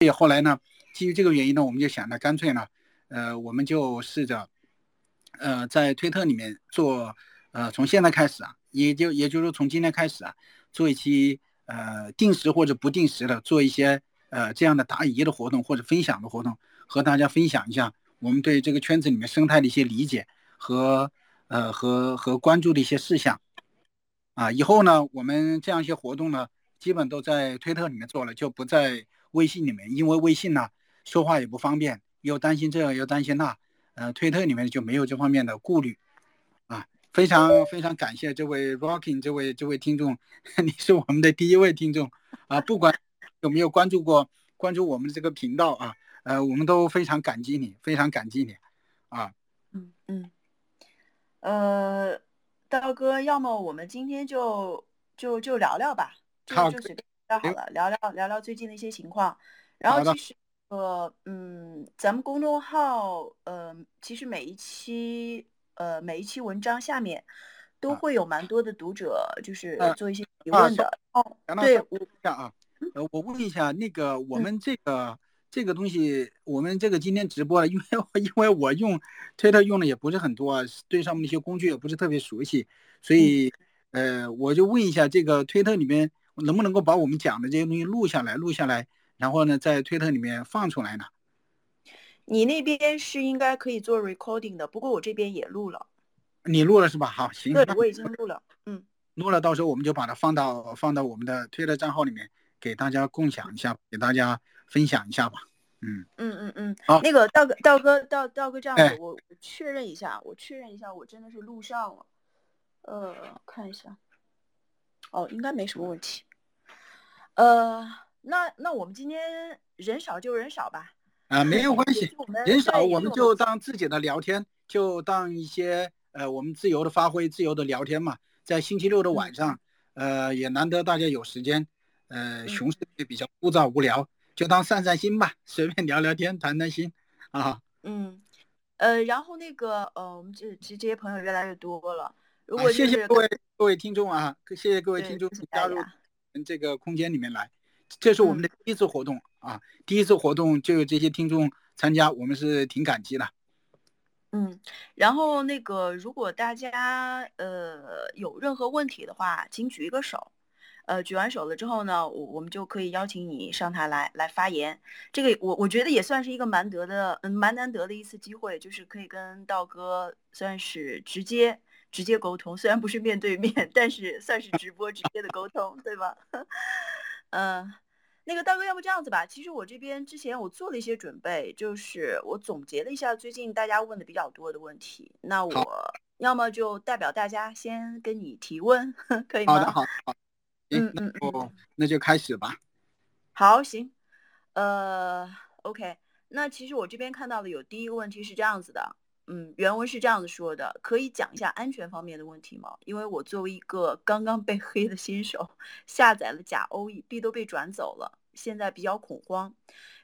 所以后来呢，基于这个原因呢，我们就想着干脆呢，呃，我们就试着，呃，在推特里面做，呃，从现在开始啊，也就也就是说从今天开始啊，做一期呃定时或者不定时的做一些呃这样的答疑的活动或者分享的活动，和大家分享一下我们对这个圈子里面生态的一些理解和呃和和关注的一些事项。啊，以后呢，我们这样一些活动呢，基本都在推特里面做了，就不在微信里面，因为微信呢说话也不方便，又担心这又担心那，呃，推特里面就没有这方面的顾虑。啊，非常非常感谢这位 Rocking 这位这位听众，你是我们的第一位听众啊，不管有没有关注过关注我们的这个频道啊，呃，我们都非常感激你，非常感激你，啊，嗯嗯，呃。道哥，要么我们今天就就就聊聊吧，就就随便聊好了，聊聊聊聊最近的一些情况。然后其实呃嗯，咱们公众号呃，其实每一期呃每一期文章下面都会有蛮多的读者，就是做一些提问的。哦，对，我问一下啊，呃，我问一下那个我们这个。这个东西，我们这个今天直播了，因为 因为我用推特用的也不是很多啊，对上面那些工具也不是特别熟悉，所以呃，我就问一下，这个推特里面能不能够把我们讲的这些东西录下来，录下来，然后呢，在推特里面放出来呢？你那边是应该可以做 recording 的，不过我这边也录了。你录了是吧？好，行。对，我已经录了。嗯，录了，到时候我们就把它放到放到我们的推特账号里面，给大家共享一下，给大家。分享一下吧，嗯嗯嗯嗯，好，那个道哥道哥道道哥这样子，我我确认一下，我确认一下，我真的是录上了，呃，看一下，哦，应该没什么问题，呃，那那我们今天人少就人少吧，啊，没有 关系，人少我们就当自己的聊天，就当一些呃我们自由的发挥，自由的聊天嘛，在星期六的晚上，呃，也难得大家有时间，呃，熊市也比较枯燥无聊。就当散散心吧，随便聊聊天，谈谈心，啊，嗯，呃，然后那个，呃，我们这其实这些朋友越来越多了。如果谢谢各位各位听众啊，谢谢各位听众加入这个空间里面来，这是我们的第一次活动啊，第一次活动就有这些听众参加，我们是挺感激的。嗯，然后那个，如果大家呃有任何问题的话，请举一个手。呃，举完手了之后呢，我我们就可以邀请你上台来来发言。这个我我觉得也算是一个蛮得的，嗯，蛮难得的一次机会，就是可以跟道哥算是直接直接沟通，虽然不是面对面，但是算是直播直接的沟通，对吧？嗯，那个大哥，要不这样子吧，其实我这边之前我做了一些准备，就是我总结了一下最近大家问的比较多的问题，那我要么就代表大家先跟你提问，可以吗？好的，好，好。嗯嗯嗯，那就开始吧。好，行，呃，OK，那其实我这边看到的有第一个问题是这样子的，嗯，原文是这样子说的，可以讲一下安全方面的问题吗？因为我作为一个刚刚被 黑的新手，下载了假 O E 币都被转走了，现在比较恐慌。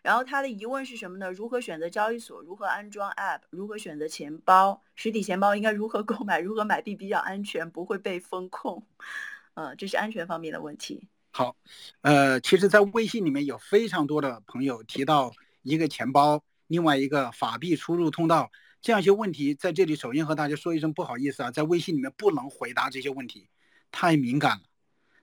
然后他的疑问是什么呢？如何选择交易所？如何安装 App？如何选择钱包？实体钱包应该如何购买？如何买币比较安全，不会被风控？嗯，这是安全方面的问题。好，呃，其实，在微信里面有非常多的朋友提到一个钱包，另外一个法币出入通道这样一些问题，在这里首先和大家说一声不好意思啊，在微信里面不能回答这些问题，太敏感了，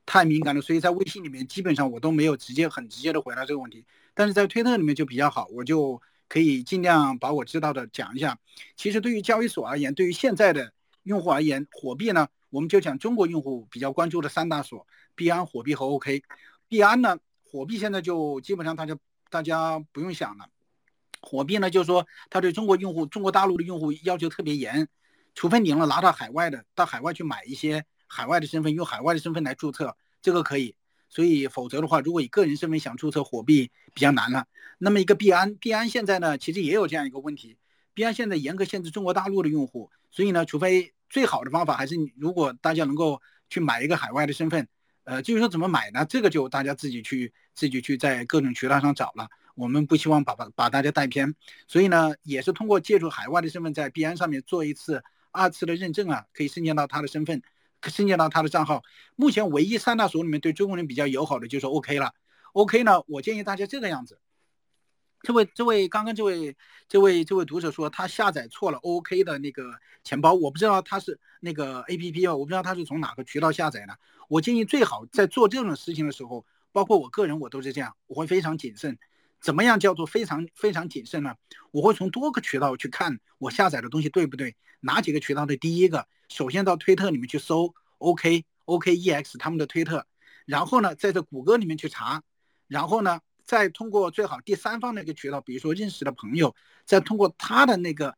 太敏感了，所以在微信里面基本上我都没有直接很直接的回答这个问题。但是在推特里面就比较好，我就可以尽量把我知道的讲一下。其实对于交易所而言，对于现在的用户而言，火币呢？我们就讲中国用户比较关注的三大所：币安、火币和 OK。币安呢，火币现在就基本上大家大家不用想了。火币呢，就是说它对中国用户、中国大陆的用户要求特别严，除非你能拿到海外的，到海外去买一些海外的身份，用海外的身份来注册，这个可以。所以否则的话，如果以个人身份想注册火币比较难了。那么一个币安，币安现在呢，其实也有这样一个问题，币安现在严格限制中国大陆的用户，所以呢，除非最好的方法还是，如果大家能够去买一个海外的身份，呃，至于说怎么买呢？这个就大家自己去自己去在各种渠道上找了。我们不希望把把把大家带偏，所以呢，也是通过借助海外的身份在币安上面做一次二次的认证啊，可以申请到他的身份，申请到他的账号。目前唯一三大所里面对中国人比较友好的就是 OK 了。OK 呢，我建议大家这个样子，这位这位刚刚这位这位这位读者说他下载错了 OK 的那个钱包，我不知道他是那个 APP 啊，我不知道他是从哪个渠道下载的。我建议最好在做这种事情的时候，包括我个人我都是这样，我会非常谨慎。怎么样叫做非常非常谨慎呢？我会从多个渠道去看我下载的东西对不对，哪几个渠道的第一个，首先到推特里面去搜 OK OKEX 他们的推特，然后呢，在这谷歌里面去查，然后呢。再通过最好第三方的一个渠道，比如说认识的朋友，再通过他的那个，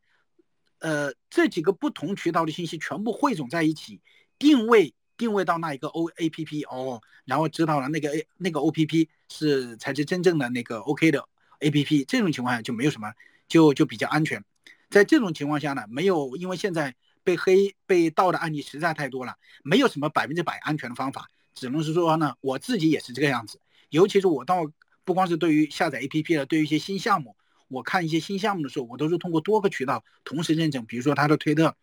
呃，这几个不同渠道的信息全部汇总在一起，定位定位到那一个 O A P P 哦，然后知道了那个 A 那个 O P P 是才是真正的那个 O K 的 A P P，这种情况下就没有什么，就就比较安全。在这种情况下呢，没有因为现在被黑被盗的案例实在太多了，没有什么百分之百安全的方法，只能是说呢，我自己也是这个样子，尤其是我到。不光是对于下载 APP 的，对于一些新项目，我看一些新项目的时候，我都是通过多个渠道同时认证。比如说他的推特，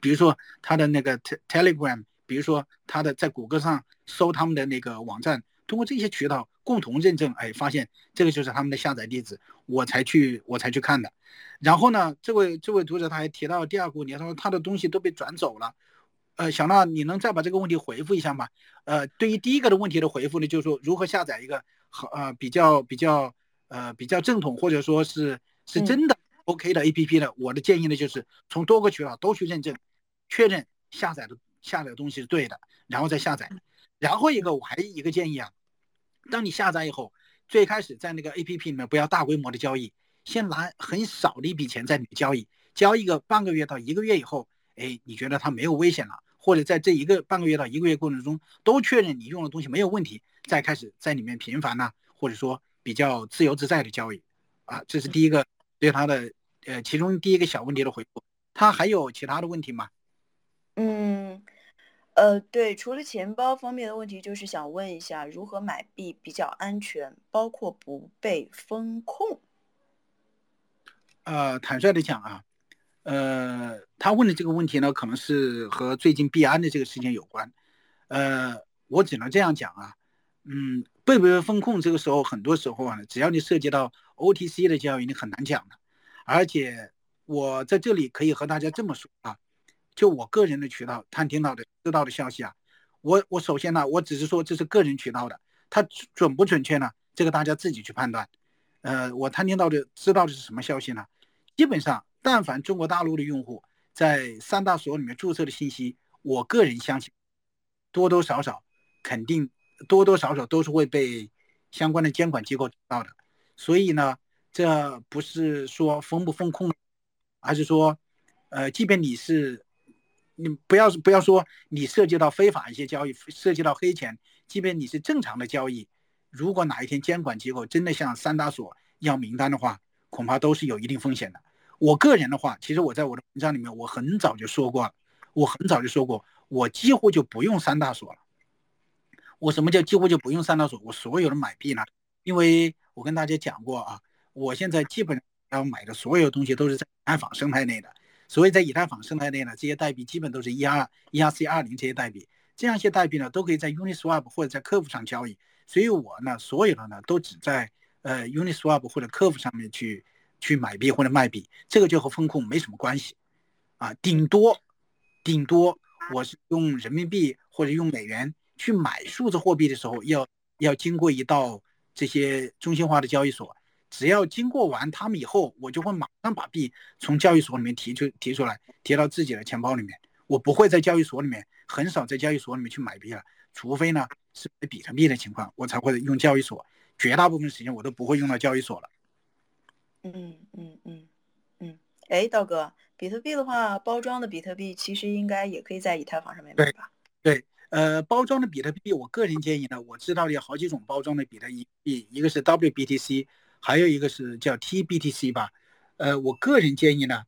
比如说他的那个 Telegram，比如说他的在谷歌上搜他们的那个网站，通过这些渠道共同认证，哎，发现这个就是他们的下载地址，我才去我才去看的。然后呢，这位这位读者他还提到第二个问题，他说他的东西都被转走了。呃，小娜，你能再把这个问题回复一下吗？呃，对于第一个的问题的回复呢，就是说如何下载一个。好呃，比较比较呃比较正统或者说是是真的 OK 的 APP 的，我的建议呢就是从多个渠道都去认证，确认下载的下载的东西是对的，然后再下载。然后一个我还一个建议啊，当你下载以后，最开始在那个 APP 里面不要大规模的交易，先拿很少的一笔钱在里面交易，交易个半个月到一个月以后，哎，你觉得它没有危险了，或者在这一个半个月到一个月过程中都确认你用的东西没有问题。再开始在里面频繁呢，或者说比较自由自在的交易，啊，这是第一个对他的呃其中第一个小问题的回复。他还有其他的问题吗？嗯，呃，对，除了钱包方面的问题，就是想问一下如何买币比较安全，包括不被风控。呃，坦率的讲啊，呃，他问的这个问题呢，可能是和最近币安的这个事件有关。呃，我只能这样讲啊。嗯，被不被风控？这个时候，很多时候啊，只要你涉及到 OTC 的交易，你很难讲的。而且，我在这里可以和大家这么说啊，就我个人的渠道探听到的、知道的消息啊，我我首先呢，我只是说这是个人渠道的，它准不准确呢？这个大家自己去判断。呃，我探听到的、知道的是什么消息呢？基本上，但凡中国大陆的用户在三大所里面注册的信息，我个人相信，多多少少肯定。多多少少都是会被相关的监管机构知道的，所以呢，这不是说封不封控，而是说，呃，即便你是，你不要不要说你涉及到非法一些交易，涉及到黑钱，即便你是正常的交易，如果哪一天监管机构真的向三大所要名单的话，恐怕都是有一定风险的。我个人的话，其实我在我的文章里面，我很早就说过，我很早就说过，我几乎就不用三大所了。我什么叫几乎就不用三大所？我所有的买币呢？因为我跟大家讲过啊，我现在基本要买的所有东西都是在以太坊生态内的。所以在以太坊生态内呢，这些代币基本都是 ER、ERC 二零这些代币，这样一些代币呢，都可以在 Uniswap 或者在客服上交易。所以我呢，所有的呢都只在呃 Uniswap 或者客服上面去去买币或者卖币，这个就和风控没什么关系啊。顶多顶多我是用人民币或者用美元。去买数字货币的时候，要要经过一道这些中心化的交易所，只要经过完他们以后，我就会马上把币从交易所里面提出提出来，提到自己的钱包里面。我不会在交易所里面，很少在交易所里面去买币了，除非呢是比特币的情况，我才会用交易所。绝大部分时间我都不会用到交易所了。嗯嗯嗯嗯，哎，道哥，比特币的话，包装的比特币其实应该也可以在以太坊上面买吧？对。呃，包装的比特币，我个人建议呢，我知道有好几种包装的比特币，一个是 WBTC，还有一个是叫 TBTC 吧。呃，我个人建议呢，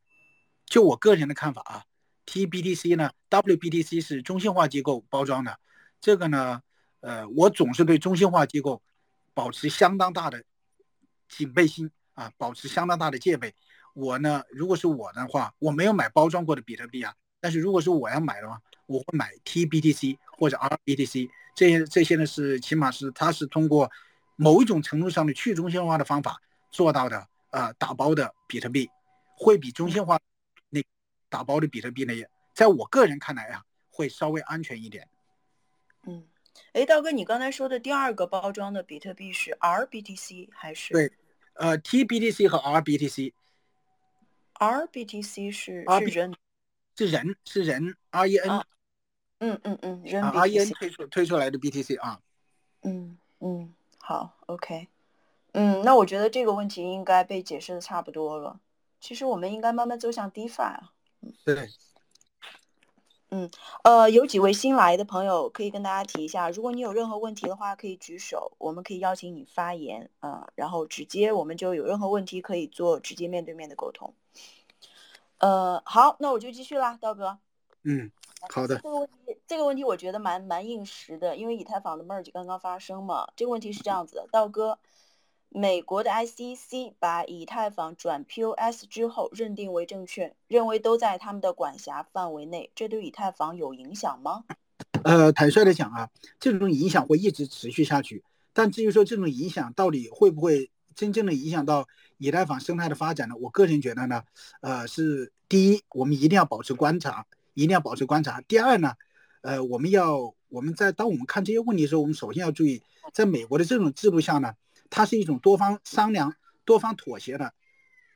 就我个人的看法啊，TBTC 呢，WBTC 是中心化机构包装的，这个呢，呃，我总是对中心化机构保持相当大的警备心啊，保持相当大的戒备。我呢，如果是我的话，我没有买包装过的比特币啊，但是如果是我要买的话，我会买 TBTC 或者 RBTC，这些这些呢是起码是它是通过某一种程度上的去中心化的方法做到的，呃打包的比特币，会比中心化那打包的比特币呢，在我个人看来啊，会稍微安全一点。嗯，哎，道哥，你刚才说的第二个包装的比特币是 RBTC 还是？对，呃，TBTC 和 RBTC。RBTC 是是人，是人是人 REN。嗯嗯嗯，人 REN 推出推出来的 BTC 啊。嗯嗯，好，OK。嗯，那我觉得这个问题应该被解释的差不多了。其实我们应该慢慢走向 DeFi 啊。对。嗯，呃，有几位新来的朋友可以跟大家提一下，如果你有任何问题的话，可以举手，我们可以邀请你发言啊，然后直接我们就有任何问题可以做直接面对面的沟通。呃，好，那我就继续啦，道哥。嗯，好的。这个问题，这个问题我觉得蛮蛮应时的，因为以太坊的 merge 刚刚发生嘛。这个问题是这样子的，道哥。美国的 ICC 把以太坊转 POS 之后认定为证券，认为都在他们的管辖范围内，这对以太坊有影响吗？呃，坦率的讲啊，这种影响会一直持续下去。但至于说这种影响到底会不会真正的影响到以太坊生态的发展呢？我个人觉得呢，呃，是第一，我们一定要保持观察，一定要保持观察。第二呢，呃，我们要我们在当我们看这些问题的时候，我们首先要注意，在美国的这种制度下呢。它是一种多方商量、多方妥协的、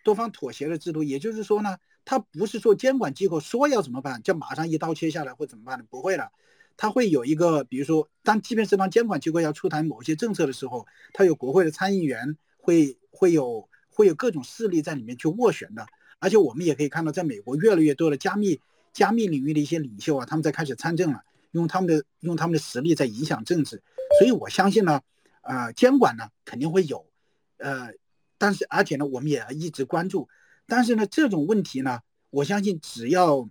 多方妥协的制度。也就是说呢，它不是说监管机构说要怎么办，就马上一刀切下来会怎么办呢？不会的，它会有一个，比如说，当即便是当监管机构要出台某些政策的时候，它有国会的参议员，会会有会有各种势力在里面去斡旋的。而且我们也可以看到，在美国越来越多的加密加密领域的一些领袖啊，他们在开始参政了，用他们的用他们的实力在影响政治。所以我相信呢。啊，监管呢肯定会有，呃，但是而且呢，我们也要一直关注。但是呢，这种问题呢，我相信只要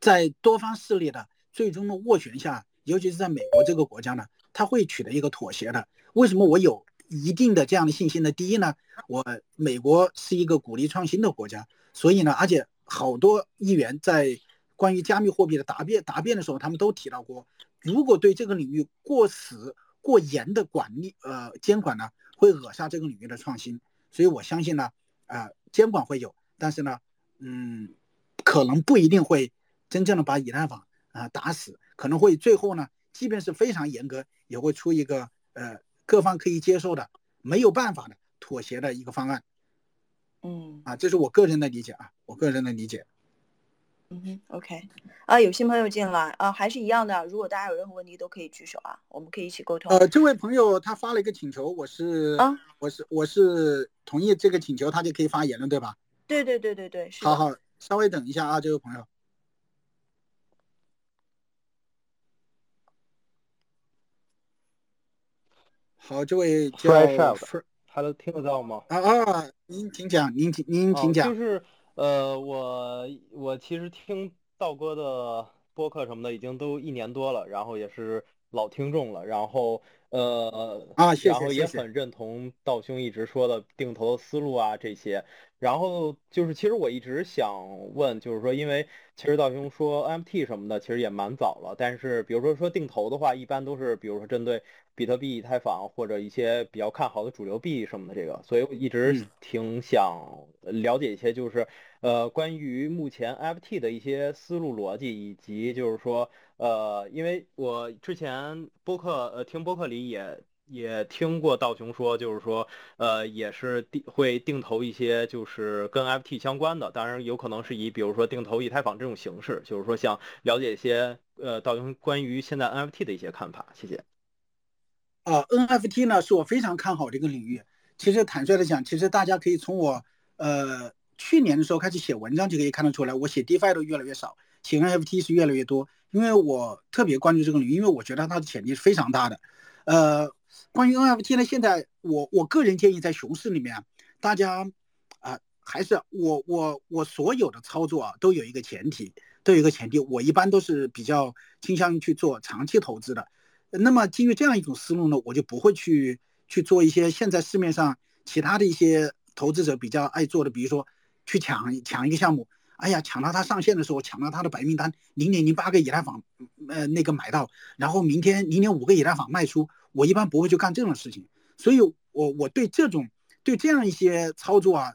在多方势力的最终的斡旋下，尤其是在美国这个国家呢，他会取得一个妥协的。为什么我有一定的这样的信心呢？第一呢，我美国是一个鼓励创新的国家，所以呢，而且好多议员在关于加密货币的答辩答辩的时候，他们都提到过，如果对这个领域过死。过严的管理，呃，监管呢会扼杀这个领域的创新，所以我相信呢，啊，监管会有，但是呢，嗯，可能不一定会真正的把以太坊啊打死，可能会最后呢，即便是非常严格，也会出一个呃各方可以接受的，没有办法的妥协的一个方案。嗯，啊，这是我个人的理解啊，我个人的理解。嗯哼，OK，啊，有新朋友进来啊，还是一样的。如果大家有任何问题，都可以举手啊，我们可以一起沟通。呃，这位朋友他发了一个请求，我是啊，我是我是同意这个请求，他就可以发言了，对吧？对对对对对，是好好，稍微等一下啊，这位朋友。好，这位叫 Hello，听得到吗？啊啊，您请讲，您请您请讲。就是。呃，我我其实听道哥的播客什么的，已经都一年多了，然后也是老听众了，然后呃啊，然后也很认同道兄一直说的定投的思路啊这些，然后就是其实我一直想问，就是说，因为其实道兄说 MFT 什么的，其实也蛮早了，但是比如说说定投的话，一般都是比如说针对比特币、以太坊或者一些比较看好的主流币什么的这个，所以我一直挺想了解一些，就是。呃，关于目前 FT 的一些思路逻辑，以及就是说，呃，因为我之前播客，呃，听播客里也也听过道雄说，就是说，呃，也是定会定投一些就是跟 NFT 相关的，当然有可能是以比如说定投以太坊这种形式，就是说想了解一些呃道雄关于现在 NFT 的一些看法，谢谢。啊，NFT 呢是我非常看好这个领域。其实坦率的讲，其实大家可以从我呃。去年的时候开始写文章就可以看得出来，我写 DeFi 都越来越少，写 NFT 是越来越多，因为我特别关注这个领域，因为我觉得它的潜力是非常大的。呃，关于 NFT 呢，现在我我个人建议在熊市里面，大家啊还是我我我所有的操作啊都有一个前提，都有一个前提，我一般都是比较倾向于去做长期投资的。那么基于这样一种思路呢，我就不会去去做一些现在市面上其他的一些投资者比较爱做的，比如说。去抢抢一个项目，哎呀，抢到它上线的时候，抢到它的白名单，零点零八个以太坊，呃，那个买到，然后明天零点五个以太坊卖出，我一般不会去干这种事情，所以，我我对这种对这样一些操作啊，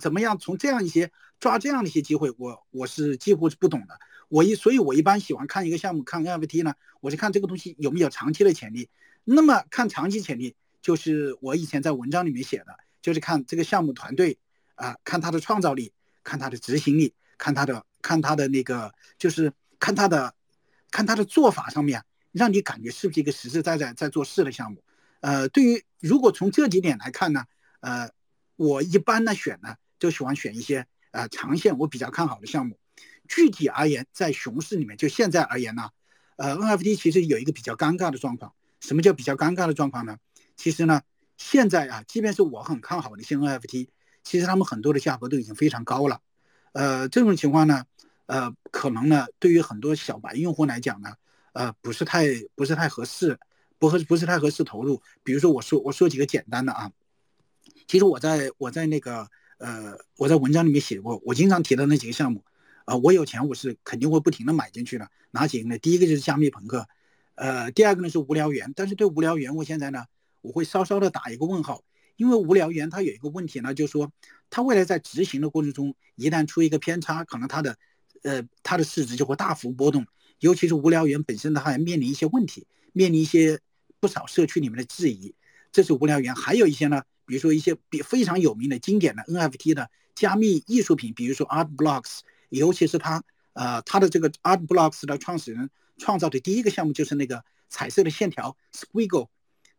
怎么样从这样一些抓这样的一些机会，我我是几乎是不懂的。我一所以，我一般喜欢看一个项目，看 NFT 呢，我是看这个东西有没有长期的潜力。那么看长期潜力，就是我以前在文章里面写的，就是看这个项目团队啊，看他的创造力，看他的执行力，看他的看他的那个，就是看他的看他的做法上面，让你感觉是不是一个实实在在在做事的项目。呃，对于如果从这几点来看呢，呃，我一般呢选呢就喜欢选一些呃长线我比较看好的项目。具体而言，在熊市里面，就现在而言呢，呃，NFT 其实有一个比较尴尬的状况。什么叫比较尴尬的状况呢？其实呢，现在啊，即便是我很看好的一些 NFT，其实他们很多的价格都已经非常高了。呃，这种情况呢，呃，可能呢，对于很多小白用户来讲呢，呃，不是太不是太合适，不合不是太合适投入。比如说，我说我说几个简单的啊，其实我在我在那个呃我在文章里面写过，我经常提到那几个项目。啊，我有钱，我是肯定会不停的买进去的。哪几个呢？第一个就是加密朋克，呃，第二个呢是无聊猿。但是对无聊猿，我现在呢，我会稍稍的打一个问号，因为无聊猿它有一个问题呢，就是说它未来在执行的过程中，一旦出一个偏差，可能它的，呃，它的市值就会大幅波动。尤其是无聊猿本身，它还面临一些问题，面临一些不少社区里面的质疑。这是无聊猿，还有一些呢，比如说一些比非常有名的经典的 NFT 的加密艺术品，比如说 Art Blocks。尤其是它，呃，它的这个 Art Blocks 的创始人创造的第一个项目就是那个彩色的线条 Squiggle，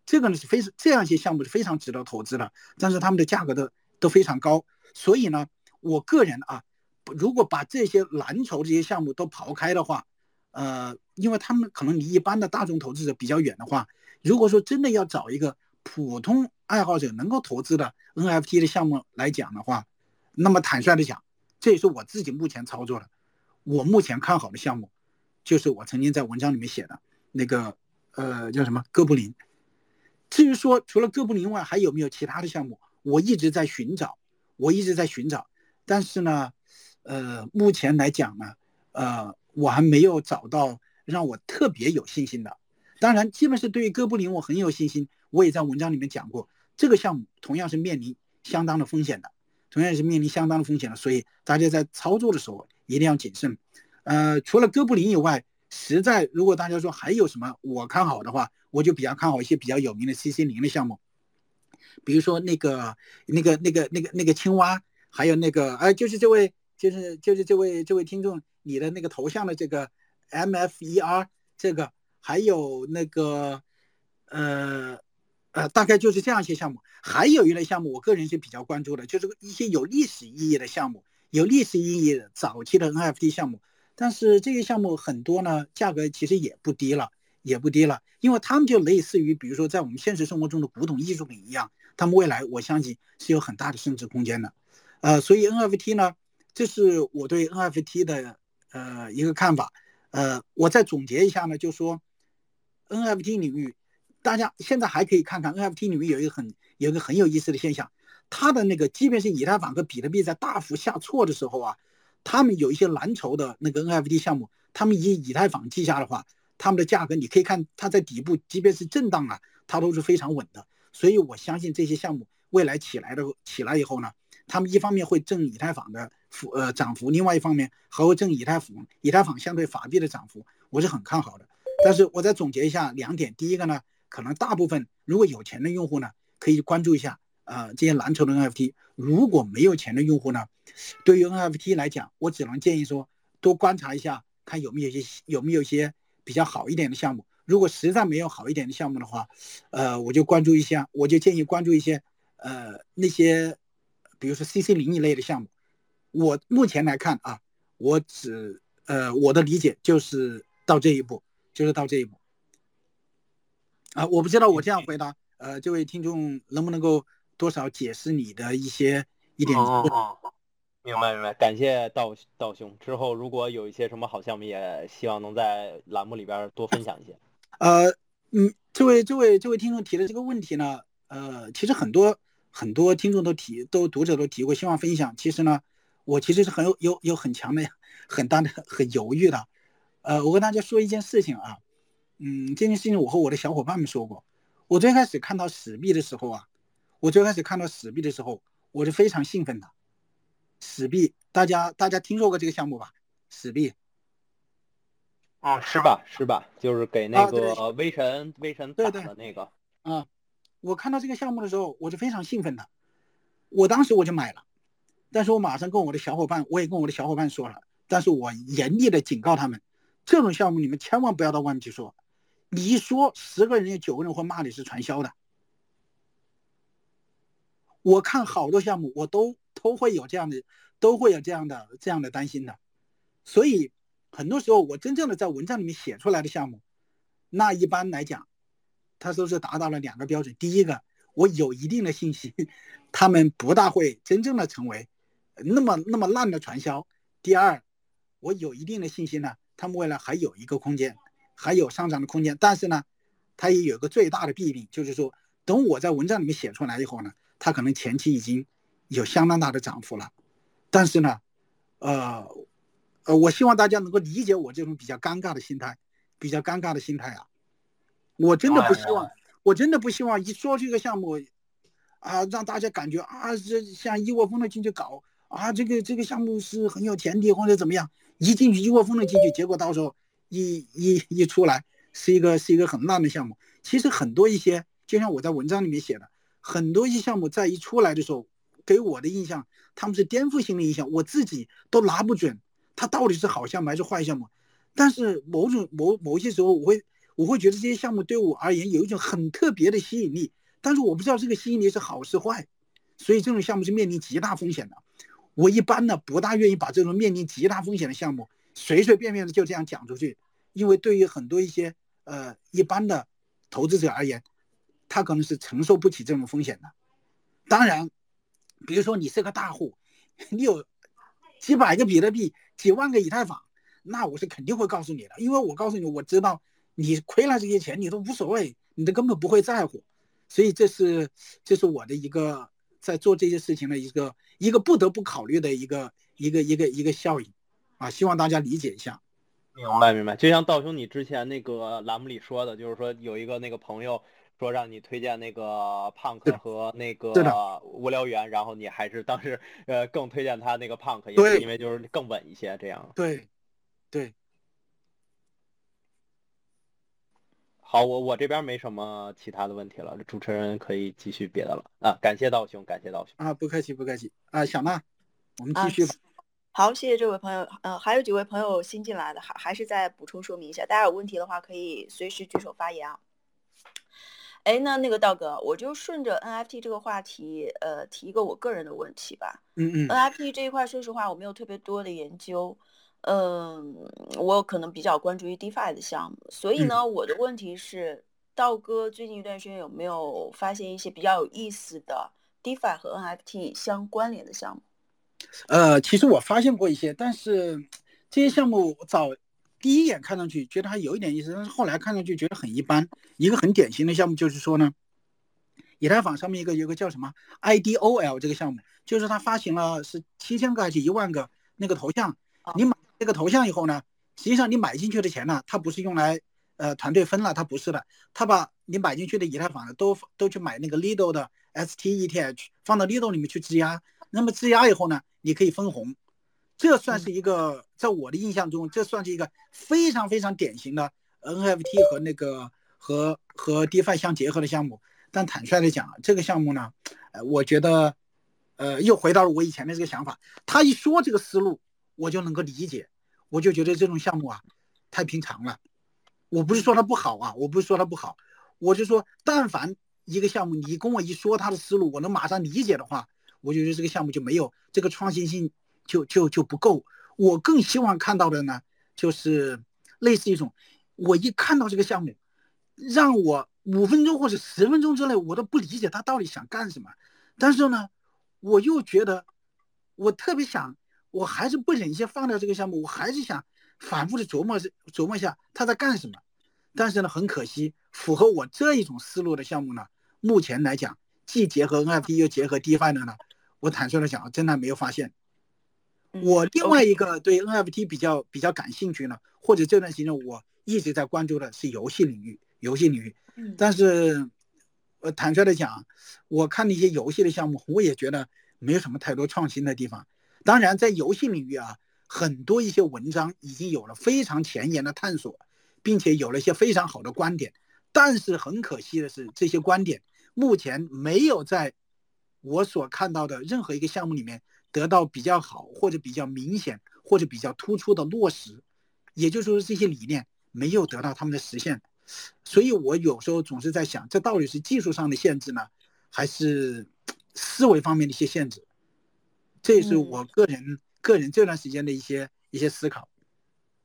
这个呢是非常这样一些项目是非常值得投资的，但是他们的价格都都非常高，所以呢，我个人啊，如果把这些蓝筹这些项目都刨开的话，呃，因为他们可能离一般的大众投资者比较远的话，如果说真的要找一个普通爱好者能够投资的 NFT 的项目来讲的话，那么坦率的讲。这也是我自己目前操作的，我目前看好的项目，就是我曾经在文章里面写的那个，呃，叫什么哥布林。至于说除了哥布林外还有没有其他的项目，我一直在寻找，我一直在寻找，但是呢，呃，目前来讲呢，呃，我还没有找到让我特别有信心的。当然，基本是对于哥布林我很有信心，我也在文章里面讲过，这个项目同样是面临相当的风险的。同样是面临相当的风险的，所以大家在操作的时候一定要谨慎。呃，除了哥布林以外，实在如果大家说还有什么我看好的话，我就比较看好一些比较有名的 CC 零的项目，比如说那个那个那个那个那个青蛙，还有那个哎，就是这位就是就是这位这位听众你的那个头像的这个 MFER 这个，还有那个呃。呃，大概就是这样一些项目，还有一类项目，我个人是比较关注的，就是一些有历史意义的项目，有历史意义的早期的 NFT 项目。但是这些项目很多呢，价格其实也不低了，也不低了，因为他们就类似于，比如说在我们现实生活中的古董艺术品一样，他们未来我相信是有很大的升值空间的。呃，所以 NFT 呢，这是我对 NFT 的呃一个看法。呃，我再总结一下呢，就说 NFT 领域。大家现在还可以看看 NFT 领域有一个很有一个很有意思的现象，它的那个即便是以太坊和比特币在大幅下挫的时候啊，他们有一些蓝筹的那个 NFT 项目，他们以以太坊计价的话，他们的价格你可以看它在底部，即便是震荡啊，它都是非常稳的。所以我相信这些项目未来起来的起来以后呢，他们一方面会挣以太坊的幅呃涨幅，另外一方面还会挣以太坊以太坊相对法币的涨幅，我是很看好的。但是我再总结一下两点，第一个呢。可能大部分如果有钱的用户呢，可以关注一下啊这些蓝筹的 NFT。如果没有钱的用户呢，对于 NFT 来讲，我只能建议说多观察一下，看有没有一些有没有一些比较好一点的项目。如果实在没有好一点的项目的话，呃，我就关注一下，我就建议关注一些呃那些，比如说 CC 零一类的项目。我目前来看啊，我只呃我的理解就是到这一步，就是到这一步。啊，我不知道我这样回答，呃，这位听众能不能够多少解释你的一些一点？哦，明白明白，感谢道道兄。之后如果有一些什么好项目，也希望能在栏目里边多分享一些。呃，嗯，这位这位这位听众提的这个问题呢，呃，其实很多很多听众都提，都读者都提过，希望分享。其实呢，我其实是很有有有很强的、很大的、很犹豫的。呃，我跟大家说一件事情啊。嗯，这件事情我和我的小伙伴们说过。我最开始看到史密的时候啊，我最开始看到史币的时候，我是非常兴奋的。史币，大家大家听说过这个项目吧？史币。啊，是吧？是吧？就是给那个微神微神打的那个。啊，我看到这个项目的时候，我是非常兴奋的。我当时我就买了，但是我马上跟我的小伙伴，我也跟我的小伙伴说了，但是我严厉的警告他们，这种项目你们千万不要到外面去说，你一说，十个人有九个人会骂你是传销的。我看好多项目，我都都会有这样的，都会有这样的这样的担心的，所以很多时候我真正的在文章里面写出来的项目，那一般来讲，它都是达到了两个标准。第一个，我有一定的信心，他们不大会真正的成为那么那么烂的传销。第二，我有一定的信心呢，他们未来还有一个空间，还有上涨的空间。但是呢，它也有个最大的弊病，就是说，等我在文章里面写出来以后呢。它可能前期已经有相当大的涨幅了，但是呢，呃，呃，我希望大家能够理解我这种比较尴尬的心态，比较尴尬的心态啊！我真的不希望，我真的不希望一说这个项目，啊，让大家感觉啊，这像一窝蜂的进去搞啊，这个这个项目是很有前提或者怎么样，一进去一窝蜂的进去，结果到时候一一一出来是一个是一个很烂的项目。其实很多一些，就像我在文章里面写的。很多一些项目在一出来的时候，给我的印象，他们是颠覆性的印象，我自己都拿不准，它到底是好项目还是坏项目。但是某种某某些时候，我会我会觉得这些项目对我而言有一种很特别的吸引力，但是我不知道这个吸引力是好是坏，所以这种项目是面临极大风险的。我一般呢不大愿意把这种面临极大风险的项目随随便便的就这样讲出去，因为对于很多一些呃一般的投资者而言。他可能是承受不起这种风险的。当然，比如说你是个大户，你有几百个比特币、几万个以太坊，那我是肯定会告诉你的，因为我告诉你，我知道你亏了这些钱你都无所谓，你都根本不会在乎。所以这是这是我的一个在做这些事情的一个一个不得不考虑的一个一个一个一个效应啊，希望大家理解一下。明白明白，就像道兄你之前那个栏目里说的，就是说有一个那个朋友。说让你推荐那个 Punk 和那个无聊猿，然后你还是当时呃更推荐他那个 Punk，也是因为就是更稳一些这样。对，对。好，我我这边没什么其他的问题了，主持人可以继续别的了啊！感谢道兄，感谢道兄啊！不客气，不客气啊！小娜，我们继续吧。好，谢谢这位朋友。呃，还有几位朋友新进来的，还还是再补充说明一下，大家有问题的话可以随时举手发言啊。哎，那那个道哥，我就顺着 NFT 这个话题，呃，提一个我个人的问题吧。嗯嗯。NFT 这一块，说实话，我没有特别多的研究。嗯，我可能比较关注于 DeFi 的项目，所以呢，我的问题是，道哥最近一段时间有没有发现一些比较有意思的 DeFi 和 NFT 相关联的项目？呃，其实我发现过一些，但是这些项目早。第一眼看上去觉得还有一点意思，但是后来看上去觉得很一般。一个很典型的项目就是说呢，以太坊上面一个有个叫什么 IDOL 这个项目，就是它发行了是七千个还是一万个那个头像。你买这个头像以后呢，实际上你买进去的钱呢，它不是用来呃团队分了，它不是的，它把你买进去的以太坊都都去买那个 Lido 的 STETH，放到 Lido 里面去质押。那么质押以后呢，你可以分红。这算是一个，在我的印象中，这算是一个非常非常典型的 NFT 和那个和和 DeFi 相结合的项目。但坦率的讲，这个项目呢，呃，我觉得，呃，又回到了我以前的这个想法。他一说这个思路，我就能够理解，我就觉得这种项目啊，太平常了。我不是说它不好啊，我不是说它不好，我就说，但凡一个项目，你跟我一说它的思路，我能马上理解的话，我就觉得这个项目就没有这个创新性。就就就不够，我更希望看到的呢，就是类似一种，我一看到这个项目，让我五分钟或者十分钟之内，我都不理解他到底想干什么，但是呢，我又觉得，我特别想，我还是不忍心放掉这个项目，我还是想反复的琢磨琢磨一下他在干什么，但是呢，很可惜，符合我这一种思路的项目呢，目前来讲，既结合 NFT 又结合 DeFi 的呢，我坦率的讲，真的没有发现。我另外一个对 NFT 比较比较感兴趣呢，或者这段时间我一直在关注的是游戏领域，游戏领域。但是呃，坦率的讲，我看那些游戏的项目，我也觉得没有什么太多创新的地方。当然，在游戏领域啊，很多一些文章已经有了非常前沿的探索，并且有了一些非常好的观点。但是很可惜的是，这些观点目前没有在我所看到的任何一个项目里面得到比较好或者比较明显或者比较突出的落实。也就是说，这些理念没有得到他们的实现。所以我有时候总是在想，这到底是技术上的限制呢，还是思维方面的一些限制？这也是我个人个人这段时间的一些一些思考。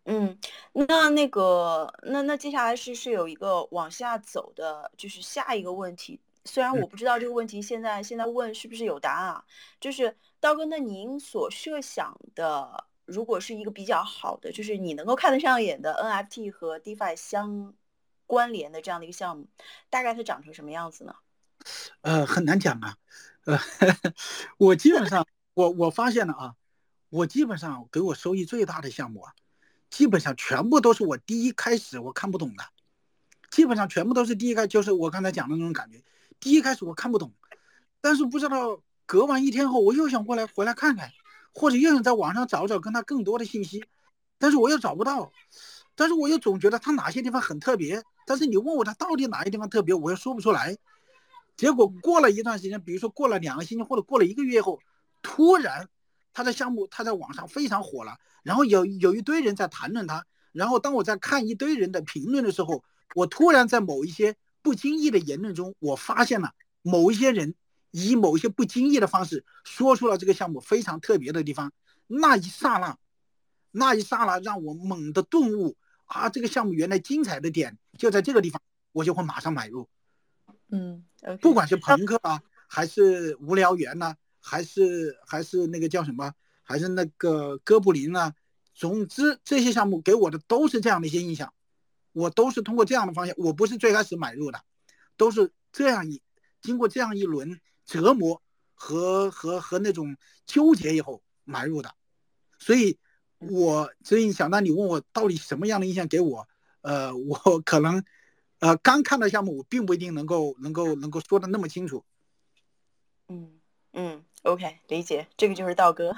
嗯，那那个，那那接下来是是有一个往下走的，就是下一个问题。虽然我不知道这个问题现在现在问是不是有答案啊，就是刀哥，那您所设想的，如果是一个比较好的，就是你能够看得上眼的 NFT 和 DeFi 相。关联的这样的一个项目，大概它长成什么样子呢？呃，很难讲啊。呃，我基本上，我我发现了啊，我基本上给我收益最大的项目啊，基本上全部都是我第一开始我看不懂的，基本上全部都是第一开，就是我刚才讲的那种感觉。第一开始我看不懂，但是不知道隔完一天后，我又想过来回来看看，或者又想在网上找找跟他更多的信息，但是我又找不到。但是我又总觉得他哪些地方很特别，但是你问我他到底哪些地方特别，我又说不出来。结果过了一段时间，比如说过了两个星期或者过了一个月后，突然他的项目他在网上非常火了，然后有有一堆人在谈论他。然后当我在看一堆人的评论的时候，我突然在某一些不经意的言论中，我发现了某一些人以某一些不经意的方式说出了这个项目非常特别的地方。那一刹那，那一刹那让我猛地顿悟。啊，这个项目原来精彩的点就在这个地方，我就会马上买入。嗯，不管是朋克啊，还是无聊猿呐，还是还是那个叫什么，还是那个哥布林啊，总之这些项目给我的都是这样的一些印象，我都是通过这样的方向，我不是最开始买入的，都是这样一经过这样一轮折磨和和和那种纠结以后买入的，所以。我所以想到你问我到底什么样的印象给我，呃，我可能，呃，刚看到项目，我并不一定能够能够能够说的那么清楚。嗯嗯，OK，理解，这个就是道哥。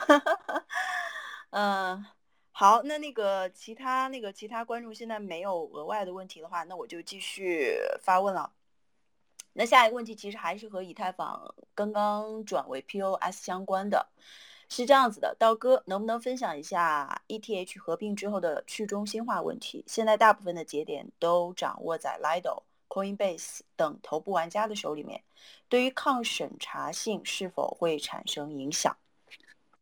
嗯，好，那那个其他那个其他观众现在没有额外的问题的话，那我就继续发问了。那下一个问题其实还是和以太坊刚刚转为 POS 相关的。是这样子的，刀哥能不能分享一下 ETH 合并之后的去中心化问题？现在大部分的节点都掌握在 Lido、Coinbase 等头部玩家的手里面，对于抗审查性是否会产生影响？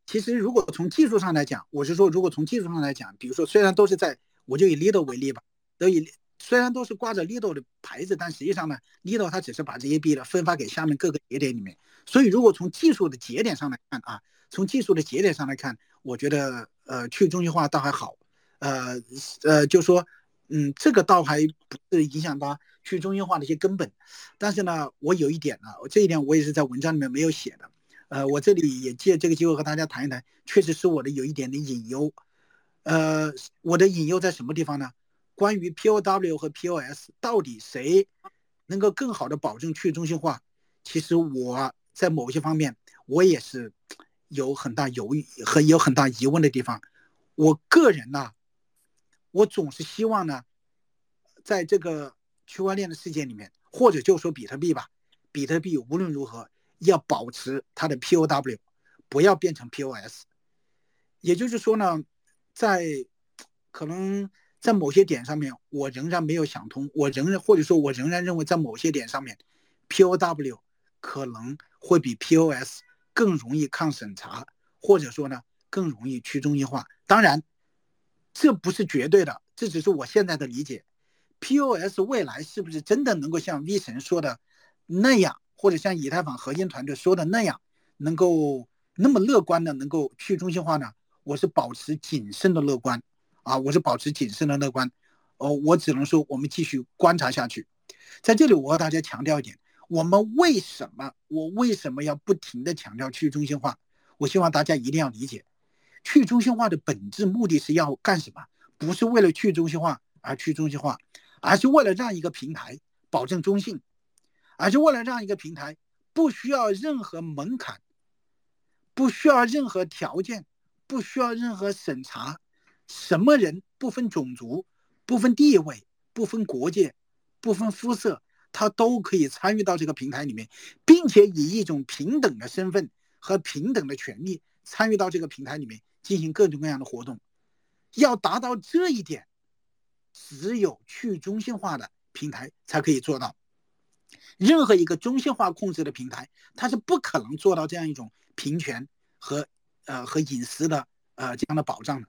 其实，如果从技术上来讲，我是说，如果从技术上来讲，比如说，虽然都是在，我就以 Lido 为例吧，都以虽然都是挂着 Lido 的牌子，但实际上呢，Lido 它只是把这些币呢分发给下面各个节点里面，所以如果从技术的节点上来看啊。从技术的节点上来看，我觉得呃去中心化倒还好，呃呃就说嗯这个倒还不是影响到去中心化的一些根本，但是呢我有一点呢，这一点我也是在文章里面没有写的，呃我这里也借这个机会和大家谈一谈，确实是我的有一点的隐忧，呃我的隐忧在什么地方呢？关于 POW 和 POS 到底谁能够更好的保证去中心化？其实我在某些方面我也是。有很大犹豫和有很大疑问的地方，我个人呢，我总是希望呢，在这个区块链的世界里面，或者就说比特币吧，比特币无论如何要保持它的 POW，不要变成 POS。也就是说呢，在可能在某些点上面，我仍然没有想通，我仍然或者说我仍然认为在某些点上面，POW 可能会比 POS。更容易抗审查，或者说呢，更容易去中心化。当然，这不是绝对的，这只是我现在的理解。POS 未来是不是真的能够像 V 神说的那样，或者像以太坊核心团队说的那样，能够那么乐观的能够去中心化呢？我是保持谨慎的乐观啊，我是保持谨慎的乐观。哦，我只能说我们继续观察下去。在这里，我和大家强调一点。我们为什么？我为什么要不停的强调去中心化？我希望大家一定要理解，去中心化的本质目的是要干什么？不是为了去中心化而去中心化，而是为了让一个平台保证中性，而是为了让一个平台，不需要任何门槛，不需要任何条件，不需要任何审查，什么人不分种族、不分地位、不分国界、不分肤色，他都可以参与到这个平台里面，并且以一种平等的身份和平等的权利参与到这个平台里面进行各种各样的活动。要达到这一点，只有去中心化的平台才可以做到。任何一个中心化控制的平台，它是不可能做到这样一种平权和呃和隐私的呃这样的保障的。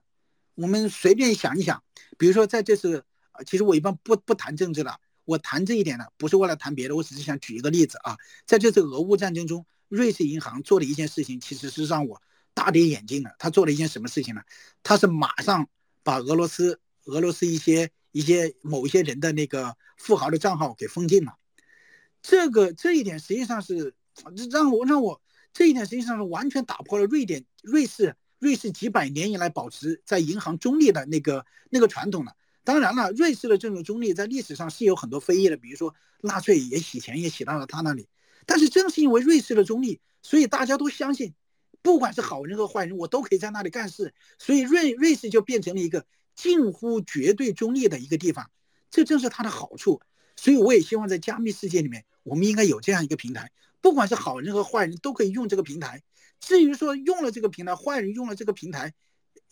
我们随便想一想，比如说在这次，呃，其实我一般不不谈政治了，我谈这一点呢，不是为了谈别的，我只是想举一个例子啊。在这次俄乌战争中，瑞士银行做了一件事情，其实是让我大跌眼镜的。他做了一件什么事情呢？他是马上把俄罗斯俄罗斯一些一些某一些人的那个富豪的账号给封禁了。这个这一点实际上是让我让我这一点实际上是完全打破了瑞典瑞士瑞士几百年以来保持在银行中立的那个那个传统了。当然了，瑞士的这种中立在历史上是有很多非议的，比如说纳粹也洗钱也洗到了他那里。但是正是因为瑞士的中立，所以大家都相信，不管是好人和坏人，我都可以在那里干事。所以瑞瑞士就变成了一个近乎绝对中立的一个地方，这正是它的好处。所以我也希望在加密世界里面。我们应该有这样一个平台，不管是好人和坏人都可以用这个平台。至于说用了这个平台，坏人用了这个平台，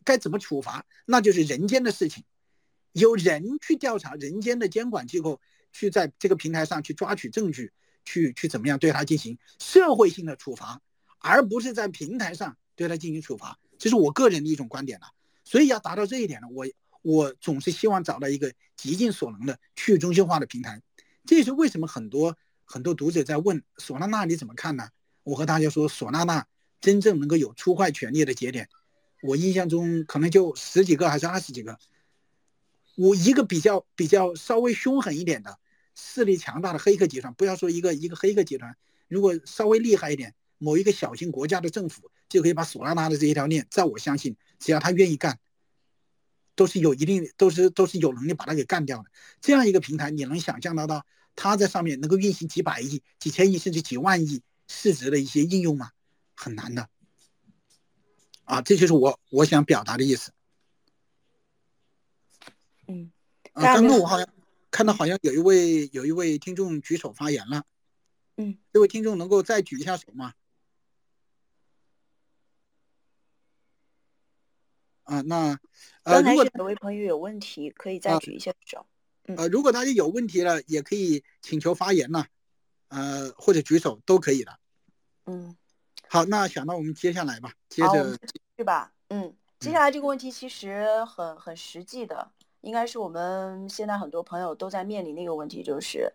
该怎么处罚，那就是人间的事情，由人去调查，人间的监管机构去在这个平台上去抓取证据，去去怎么样对他进行社会性的处罚，而不是在平台上对他进行处罚。这是我个人的一种观点了。所以要达到这一点呢，我我总是希望找到一个极尽所能的去中心化的平台。这也是为什么很多。很多读者在问索纳纳你怎么看呢？我和大家说，索纳纳真正能够有出坏权利的节点，我印象中可能就十几个还是二十几个。我一个比较比较稍微凶狠一点的势力强大的黑客集团，不要说一个一个黑客集团，如果稍微厉害一点，某一个小型国家的政府就可以把索拉拉的这一条链，在我相信，只要他愿意干，都是有一定都是都是有能力把它给干掉的。这样一个平台，你能想象得到？它在上面能够运行几百亿、几千亿甚至几万亿市值的一些应用吗？很难的。啊，这就是我我想表达的意思。嗯。啊，刚刚我好像看到好像有一位有一位听众举手发言了。嗯。这位听众能够再举一下手吗？啊，那呃，如果有位朋友有问题，可以再举一下手。呃，如果大家有问题了，也可以请求发言呢，呃，或者举手都可以的。嗯，好，那想到我们接下来吧，接着继续吧。嗯，接下来这个问题其实很很实际的，应该是我们现在很多朋友都在面临的一个问题，就是，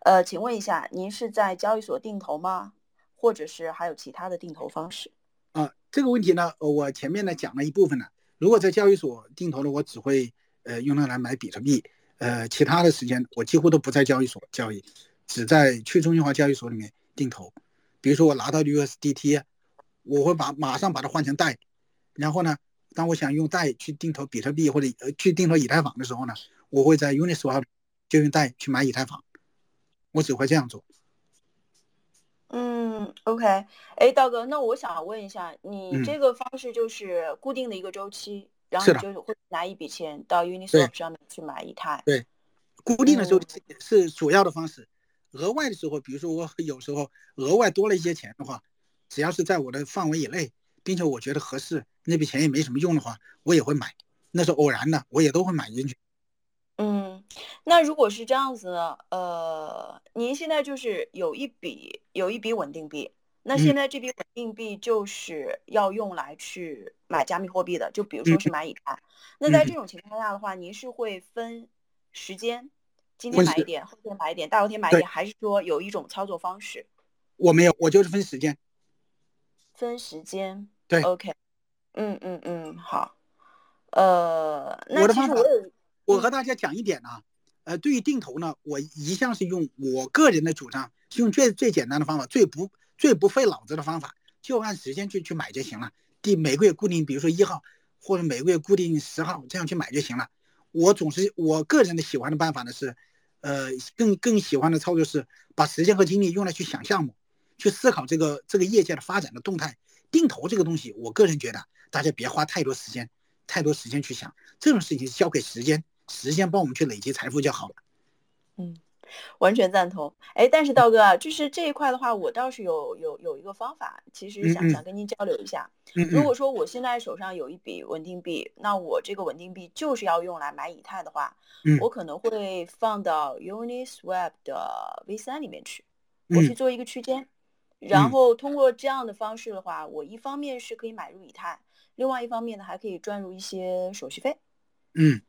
呃，请问一下，您是在交易所定投吗？或者是还有其他的定投方式？啊，这个问题呢，我前面呢讲了一部分了。如果在交易所定投的，我只会呃用它来买比特币。呃，其他的时间我几乎都不在交易所交易，只在去中心化交易所里面定投。比如说我拿到 USDT，我会把马上把它换成贷，然后呢，当我想用贷去定投比特币或者呃去定投以太坊的时候呢，我会在 Uniswap 就用贷去买以太坊。我只会这样做。嗯，OK，哎，道哥，那我想问一下，你这个方式就是固定的一个周期？然后你就会拿一笔钱到 Uniswap 上面去买以太。对，固定的周期是主要的方式。额外的时候，比如说我有时候额外多了一些钱的话，只要是在我的范围以内，并且我觉得合适，那笔钱也没什么用的话，我也会买。那是偶然的，我也都会买进去。嗯，那如果是这样子呢？呃，您现在就是有一笔有一笔稳定币。那现在这笔稳定币就是要用来去买加密货币的，就比如说是买以太。那在这种情况下的话，您是会分时间，今天买一点，后天买一点，大后天买一点，还是说有一种操作方式？我没有，我就是分时间。分时间。对。OK。嗯嗯嗯，好。呃，那其实我有，我和大家讲一点啊，呃，对于定投呢，我一向是用我个人的主张，是用最最简单的方法，最不。最不费脑子的方法，就按时间去去买就行了。第每个月固定，比如说一号，或者每个月固定十号，这样去买就行了。我总是我个人的喜欢的办法呢是，呃，更更喜欢的操作是把时间和精力用来去想项目，去思考这个这个业界的发展的动态。定投这个东西，我个人觉得大家别花太多时间，太多时间去想这种事情，交给时间，时间帮我们去累积财富就好了。嗯。完全赞同，哎，但是道哥啊，就是这一块的话，我倒是有有有一个方法，其实想想跟您交流一下。如果说我现在手上有一笔稳定币，那我这个稳定币就是要用来买以太的话，我可能会放到 Uniswap 的 V3 里面去，我去做一个区间，然后通过这样的方式的话，我一方面是可以买入以太，另外一方面呢还可以赚入一些手续费。嗯，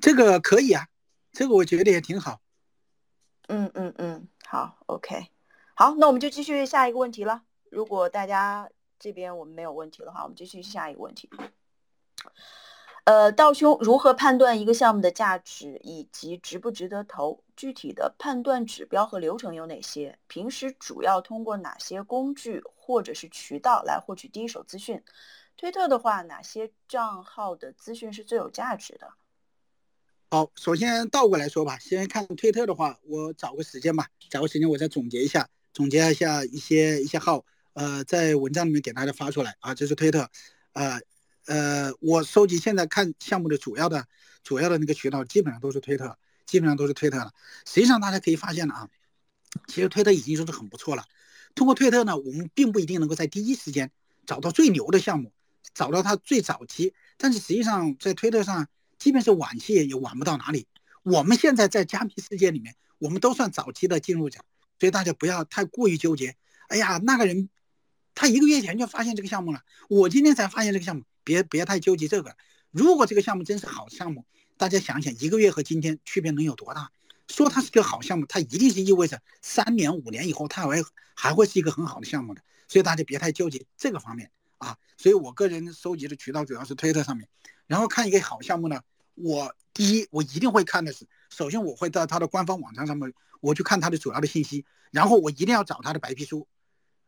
这个可以啊，这个我觉得也挺好。嗯嗯嗯，好，OK，好，那我们就继续下一个问题了。如果大家这边我们没有问题的话，我们继续下一个问题。呃，道兄如何判断一个项目的价值以及值不值得投？具体的判断指标和流程有哪些？平时主要通过哪些工具或者是渠道来获取第一手资讯？推特的话，哪些账号的资讯是最有价值的？好，首先倒过来说吧。先看推特的话，我找个时间吧，找个时间我再总结一下，总结一下一些一些号，呃，在文章里面给大家发出来啊。这是推特，呃呃，我收集现在看项目的主要的主要的那个渠道，基本上都是推特，基本上都是推特了。实际上大家可以发现了啊，其实推特已经说是很不错了。通过推特呢，我们并不一定能够在第一时间找到最牛的项目，找到它最早期，但是实际上在推特上。即便是晚期也晚不到哪里。我们现在在加密世界里面，我们都算早期的进入者，所以大家不要太过于纠结。哎呀，那个人他一个月前就发现这个项目了，我今天才发现这个项目，别别太纠结这个。如果这个项目真是好项目，大家想想，一个月和今天区别能有多大？说它是个好项目，它一定是意味着三年五年以后它还还会是一个很好的项目的。所以大家别太纠结这个方面啊。所以我个人收集的渠道主要是推特上面，然后看一个好项目呢。我第一，我一定会看的是，首先我会到他的官方网站上面，我去看他的主要的信息，然后我一定要找他的白皮书，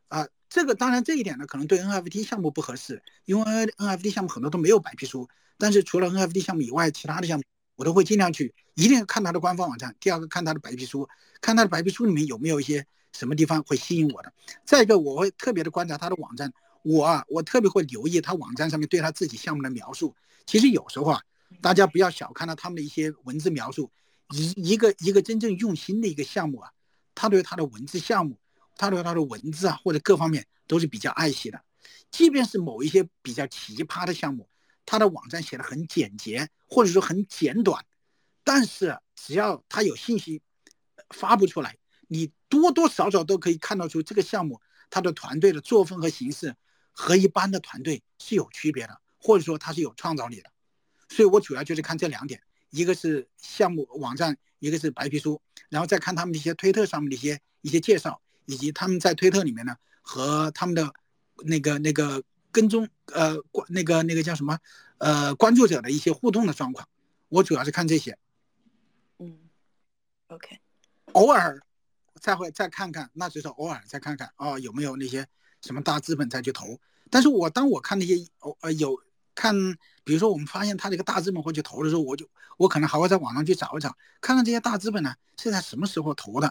啊，这个当然这一点呢，可能对 NFT 项目不合适，因为 NFT 项目很多都没有白皮书，但是除了 NFT 项目以外，其他的项目我都会尽量去，一定看他的官方网站。第二个看他的白皮书，看他的白皮书里面有没有一些什么地方会吸引我的。再一个，我会特别的观察他的网站，我啊，我特别会留意他网站上面对他自己项目的描述。其实有时候啊。大家不要小看了他们的一些文字描述，一一个一个真正用心的一个项目啊，他对他的文字项目，他对他的文字啊或者各方面都是比较爱惜的。即便是某一些比较奇葩的项目，他的网站写的很简洁或者说很简短，但是只要他有信息发布出来，你多多少少都可以看到出这个项目他的团队的作风和形式和一般的团队是有区别的，或者说他是有创造力的。所以我主要就是看这两点，一个是项目网站，一个是白皮书，然后再看他们的一些推特上面的一些一些介绍，以及他们在推特里面呢和他们的那个那个跟踪呃关那个那个叫什么呃关注者的一些互动的状况，我主要是看这些。嗯，OK，偶尔再会再看看，那只是偶尔再看看哦有没有那些什么大资本再去投，但是我当我看那些哦呃有。看，比如说我们发现他这个大资本会去投的时候，我就我可能还会在网上去找一找，看看这些大资本呢是在什么时候投的，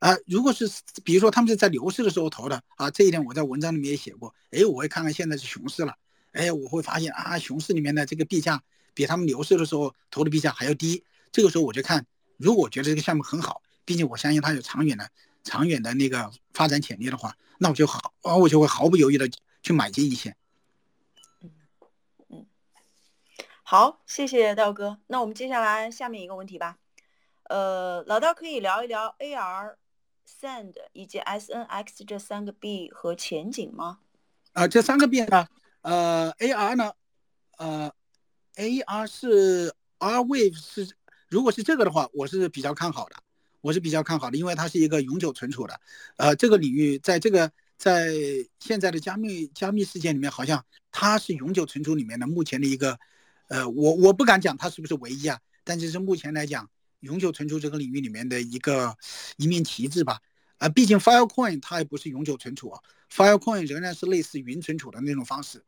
啊，如果是比如说他们是在牛市的时候投的啊，这一点我在文章里面也写过，哎，我会看看现在是熊市了，哎，我会发现啊，熊市里面的这个币价比他们牛市的时候投的币价还要低，这个时候我就看，如果觉得这个项目很好，并且我相信它有长远的长远的那个发展潜力的话，那我就好，啊，我就会毫不犹豫的去买进一些。好，谢谢道哥。那我们接下来下面一个问题吧。呃，老道可以聊一聊 AR、Sand 以及 SNX 这三个币和前景吗？啊，这三个币呢？呃，AR 呢？呃，AR 是 R Wave 是，如果是这个的话，我是比较看好的。我是比较看好的，因为它是一个永久存储的。呃，这个领域在这个在现在的加密加密世界里面，好像它是永久存储里面的目前的一个。呃，我我不敢讲它是不是唯一啊，但是是目前来讲，永久存储这个领域里面的一个一面旗帜吧。啊，毕竟 Filecoin 它也不是永久存储啊，Filecoin 仍然是类似云存储的那种方式，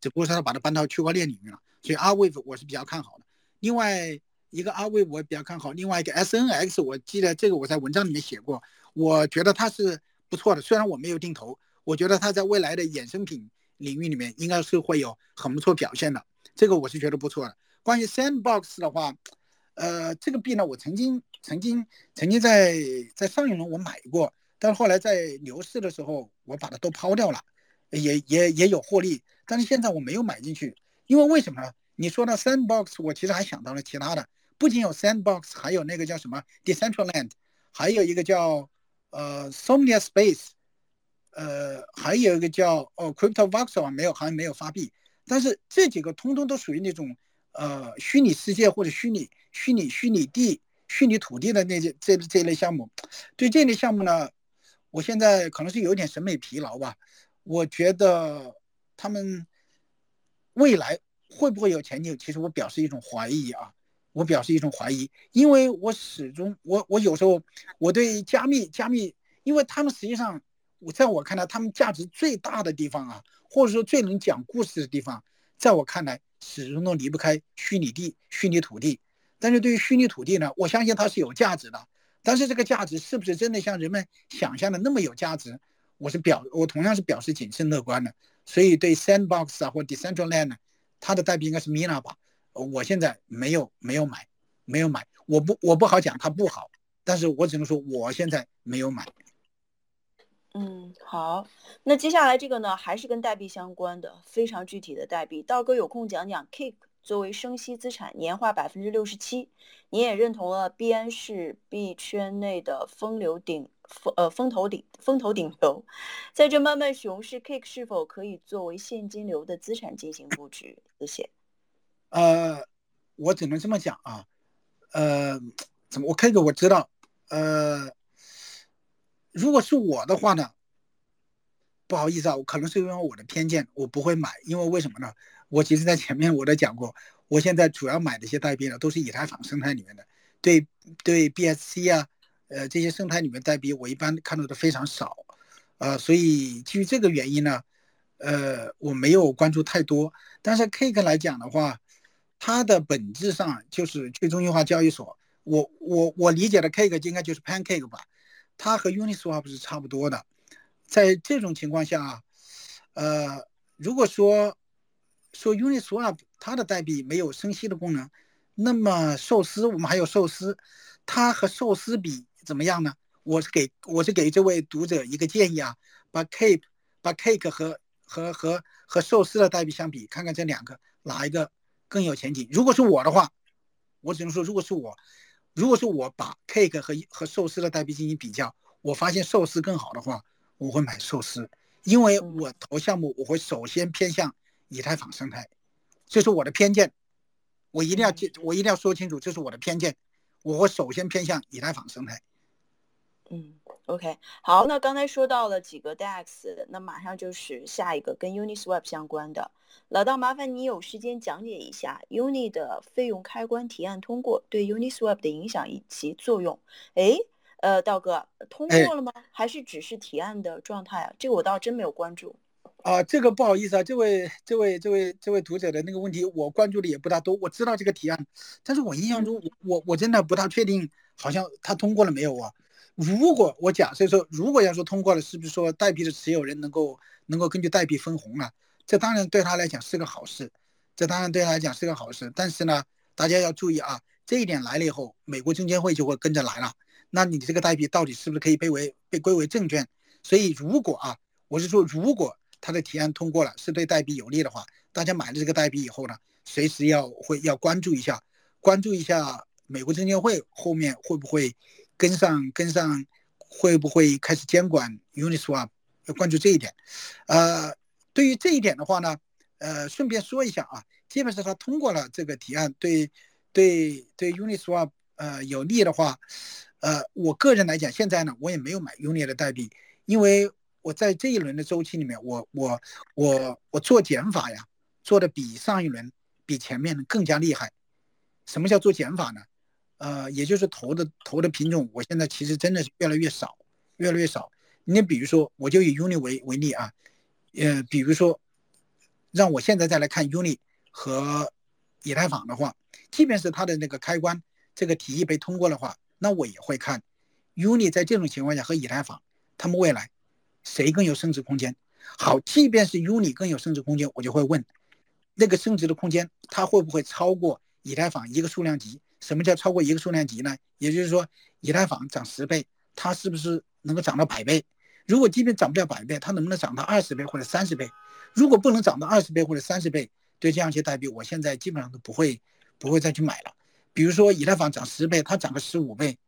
只不过它把它搬到区块链领域了。所以 Rwave 我是比较看好的。另外一个 Rwave 我也比较看好，另外一个 S N X，我记得这个我在文章里面写过，我觉得它是不错的，虽然我没有定投，我觉得它在未来的衍生品领域里面应该是会有很不错表现的，这个我是觉得不错的。关于 Sandbox 的话，呃，这个币呢，我曾经曾经曾经在在上一轮我买过，但是后来在牛市的时候我把它都抛掉了，也也也有获利，但是现在我没有买进去，因为为什么呢？你说到 Sandbox，我其实还想到了其他的，不仅有 Sandbox，还有那个叫什么 Decentraland，还有一个叫呃 Somnia Space，呃，还有一个叫哦 CryptoVoxel 没有，好像没有发币，但是这几个通通都属于那种呃虚拟世界或者虚拟虚拟虚拟地、虚拟土地的那些这这类项目，对这类项目呢，我现在可能是有点审美疲劳吧，我觉得他们未来。会不会有前景？其实我表示一种怀疑啊，我表示一种怀疑，因为我始终我我有时候我对加密加密，因为他们实际上我在我看来，他们价值最大的地方啊，或者说最能讲故事的地方，在我看来始终都离不开虚拟地、虚拟土地。但是对于虚拟土地呢，我相信它是有价值的，但是这个价值是不是真的像人们想象的那么有价值？我是表我同样是表示谨慎乐观的。所以对 Sandbox 啊或 Decentraland 呢？它的代币应该是 Mina 吧？我现在没有没有买，没有买，我不我不好讲它不好，但是我只能说我现在没有买。嗯，好，那接下来这个呢，还是跟代币相关的，非常具体的代币。道哥有空讲讲 Cake 作为生息资产，年化百分之六十七，你也认同了币安是币圈内的风流顶风呃风头顶风头顶流，在这漫漫熊市，Cake 是否可以作为现金流的资产进行布局？谢谢。呃，我只能这么讲啊，呃，怎么我 Cake 我知道，呃，如果是我的话呢，不好意思啊，我可能是因为我的偏见，我不会买，因为为什么呢？我其实在前面我都讲过，我现在主要买的一些代币呢，都是以太坊生态里面的，对对 BSC 啊。呃，这些生态里面代币我一般看到的非常少，呃，所以基于这个原因呢，呃，我没有关注太多。但是 Cake 来讲的话，它的本质上就是去中心化交易所。我我我理解的 Cake 应该就是 Pancake 吧，它和 Uniswap 是差不多的。在这种情况下啊，呃，如果说说 Uniswap 它的代币没有生息的功能，那么寿司我们还有寿司，它和寿司比。怎么样呢？我是给我是给这位读者一个建议啊，把 Cake 把 Cake 和和和和寿司的代币相比，看看这两个哪一个更有前景。如果是我的话，我只能说，如果是我，如果是我把 Cake 和和寿司的代币进行比较，我发现寿司更好的话，我会买寿司，因为我投项目我会首先偏向以太坊生态，这是我的偏见，我一定要记，我一定要说清楚，这是我的偏见，我会首先偏向以太坊生态。嗯，OK，好，那刚才说到了几个 DEX，那马上就是下一个跟 Uniswap 相关的。老道，麻烦你有时间讲解一下 Uni 的费用开关提案通过对 Uniswap 的影响以及作用。哎，呃，道哥，通过了吗？还是只是提案的状态啊？这个我倒真没有关注。啊，这个不好意思啊，这位这位这位这位读者的那个问题，我关注的也不大多。我知道这个提案，但是我印象中，我我真的不大确定，好像他通过了没有啊？如果我假设说，如果要说通过了，是不是说代币的持有人能够能够根据代币分红啊？这当然对他来讲是个好事，这当然对他来讲是个好事。但是呢，大家要注意啊，这一点来了以后，美国证监会就会跟着来了。那你这个代币到底是不是可以被为被归为证券？所以如果啊，我是说，如果他的提案通过了，是对代币有利的话，大家买了这个代币以后呢，随时要会要关注一下，关注一下美国证监会后面会不会。跟上跟上，会不会开始监管 Uniswap？要关注这一点。呃，对于这一点的话呢，呃，顺便说一下啊，基本上他通过了这个提案，对对对 Uniswap 呃有利的话，呃，我个人来讲，现在呢，我也没有买 Uni 的代币，因为我在这一轮的周期里面，我我我我做减法呀，做的比上一轮比前面更加厉害。什么叫做减法呢？呃，也就是投的投的品种，我现在其实真的是越来越少，越来越少。你比如说，我就以 Uni 为为例啊，呃，比如说，让我现在再来看 Uni 和以太坊的话，即便是它的那个开关这个提议被通过的话，那我也会看，Uni 在这种情况下和以太坊，他们未来谁更有升值空间？好，即便是 Uni 更有升值空间，我就会问，那个升值的空间它会不会超过以太坊一个数量级？什么叫超过一个数量级呢？也就是说，以太坊涨十倍，它是不是能够涨到百倍？如果即便涨不了百倍，它能不能涨到二十倍或者三十倍？如果不能涨到二十倍或者三十倍，对这样一些代币，我现在基本上都不会不会再去买了。比如说以太坊涨十倍，它涨个十五倍，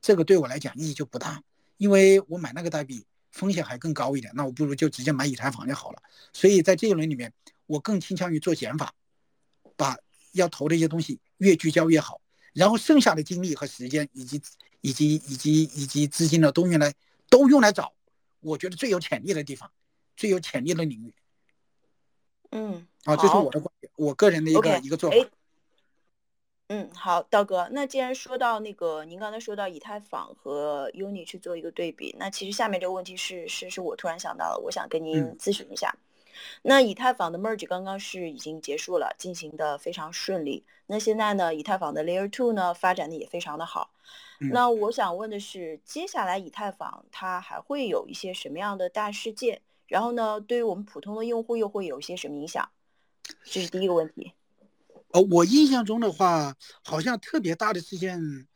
这个对我来讲意义就不大，因为我买那个代币风险还更高一点，那我不如就直接买以太坊就好了。所以在这一轮里面，我更倾向于做减法，把要投的一些东西越聚焦越好。然后剩下的精力和时间，以及以及以及以及资金呢，都用来都用来找我觉得最有潜力的地方，最有潜力的领域。嗯，啊，这是我的观点，我个人的一个一个做法。嗯，好，道哥，那既然说到那个，您刚才说到以太坊和 Uni 去做一个对比，那其实下面这个问题是是是我突然想到了，我想跟您咨询一下。那以太坊的 merge 刚刚是已经结束了，进行的非常顺利。那现在呢，以太坊的 Layer Two 呢发展的也非常的好。那我想问的是，接下来以太坊它还会有一些什么样的大事件？然后呢，对于我们普通的用户又会有一些什么影响？这是第一个问题。呃，我印象中的话，好像特别大的事件，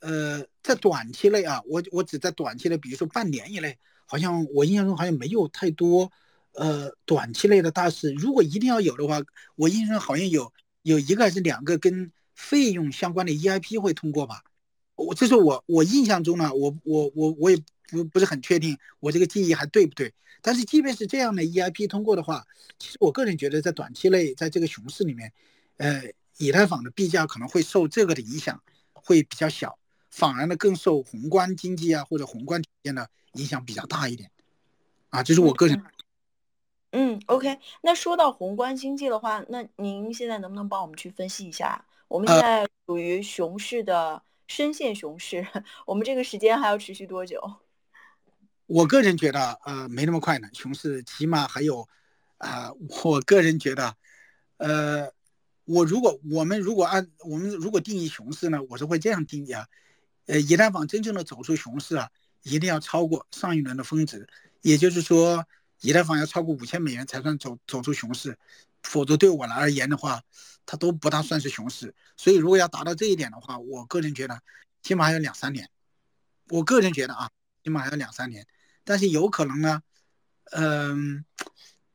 呃，在短期内啊，我我只在短期内，比如说半年以内，好像我印象中好像没有太多。呃，短期内的大事，如果一定要有的话，我印象好像有有一个还是两个跟费用相关的 EIP 会通过吧。我这是我我印象中呢，我我我我也不不是很确定，我这个记忆还对不对？但是即便是这样的 EIP 通过的话，其实我个人觉得在短期内，在这个熊市里面，呃，以太坊的币价可能会受这个的影响会比较小，反而呢更受宏观经济啊或者宏观体验的影响比较大一点。啊，这是我个人。嗯，OK。那说到宏观经济的话，那您现在能不能帮我们去分析一下？我们现在属于熊市的深陷熊市，我们这个时间还要持续多久？我个人觉得，呃，没那么快呢。熊市起码还有，啊，我个人觉得，呃，我如果我们如果按我们如果定义熊市呢，我是会这样定义啊，呃，以太坊真正的走出熊市啊，一定要超过上一轮的峰值，也就是说。以太坊要超过五千美元才算走走出熊市，否则对我来而言的话，它都不大算是熊市。所以如果要达到这一点的话，我个人觉得起码还有两三年。我个人觉得啊，起码还有两三年。但是有可能呢，嗯，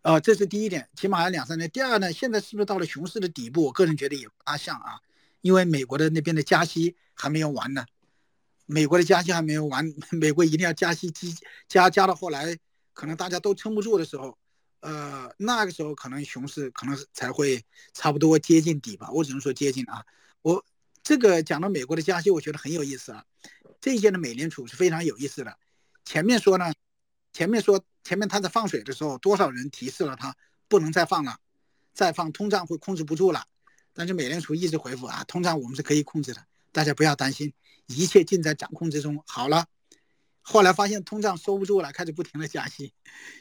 啊，这是第一点，起码还有两三年。第二呢，现在是不是到了熊市的底部？我个人觉得也不大像啊，因为美国的那边的加息还没有完呢。美国的加息还没有完，美国一定要加息，加加到后来。可能大家都撑不住的时候，呃，那个时候可能熊市可能才会差不多接近底吧。我只能说接近啊。我这个讲到美国的加息，我觉得很有意思啊。这一届的美联储是非常有意思的。前面说呢，前面说前面他在放水的时候，多少人提示了他不能再放了，再放通胀会控制不住了。但是美联储一直回复啊，通胀我们是可以控制的，大家不要担心，一切尽在掌控之中。好了。后来发现通胀收不住了，开始不停的加息。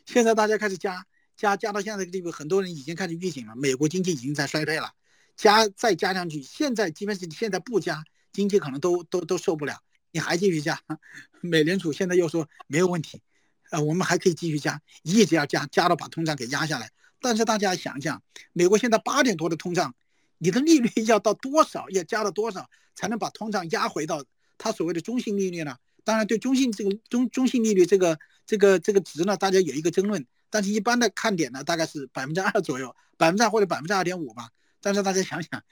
现在大家开始加加加到现在这个地步，很多人已经开始预警了，美国经济已经在衰退了。加再加上去，现在即便是现在不加，经济可能都都都受不了。你还继续加，美联储现在又说没有问题，呃，我们还可以继续加，一直要加，加到把通胀给压下来。但是大家想想，美国现在八点多的通胀，你的利率要到多少，要加到多少才能把通胀压回到它所谓的中性利率呢？当然，对中性这个中中性利率这个这个这个值呢，大家有一个争论。但是，一般的看点呢，大概是百分之二左右，百分之二或者百分之二点五吧。但是大家想想，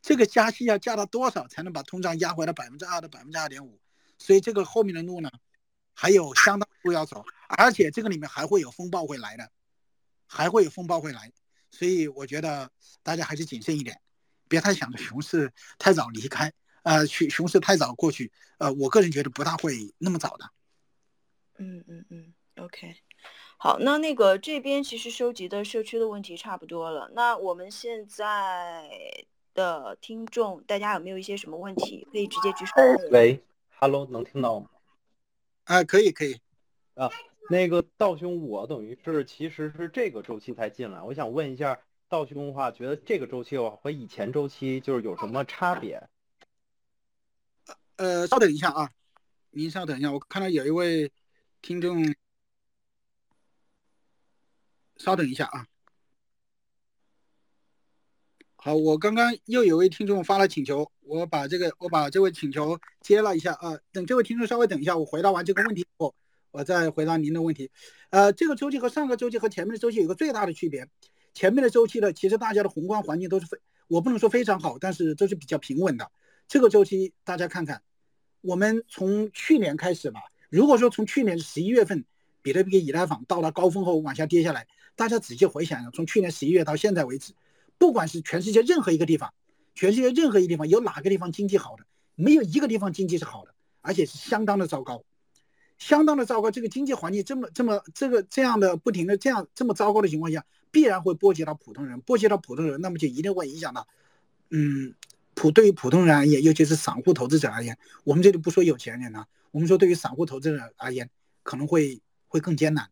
这个加息要加到多少才能把通胀压回到百分之二到百分之二点五？所以这个后面的路呢，还有相当路要走，而且这个里面还会有风暴会来的，还会有风暴会来。所以我觉得大家还是谨慎一点，别太想着熊市太早离开。呃，熊熊市太早过去，呃，我个人觉得不大会那么早的。嗯嗯嗯，OK，好，那那个这边其实收集的社区的问题差不多了。那我们现在的听众，大家有没有一些什么问题可以直接举手？喂，Hello，能听到吗？啊，可以可以。啊，那个道兄，我等于是其实是这个周期才进来，我想问一下。道兄的话，觉得这个周期的话和以前周期就是有什么差别？呃，稍等一下啊，您稍等一下，我看到有一位听众，稍等一下啊。好，我刚刚又有位听众发了请求，我把这个我把这位请求接了一下啊。等这位听众稍微等一下，我回答完这个问题后，我再回答您的问题。呃，这个周期和上个周期和前面的周期有个最大的区别，前面的周期呢，其实大家的宏观环境都是非，我不能说非常好，但是都是比较平稳的。这个周期大家看看，我们从去年开始吧，如果说从去年十一月份比特币以太坊到了高峰后往下跌下来，大家仔细回想一下，从去年十一月到现在为止。不管是全世界任何一个地方，全世界任何一个地方有哪个地方经济好的？没有一个地方经济是好的，而且是相当的糟糕，相当的糟糕。这个经济环境这么这么这个这样的不停的这样这么糟糕的情况下，必然会波及到普通人，波及到普通人，那么就一定会影响到，嗯，普对于普通人而言，尤其是散户投资者而言，我们这里不说有钱人呢，我们说对于散户投资者而言，可能会会更艰难。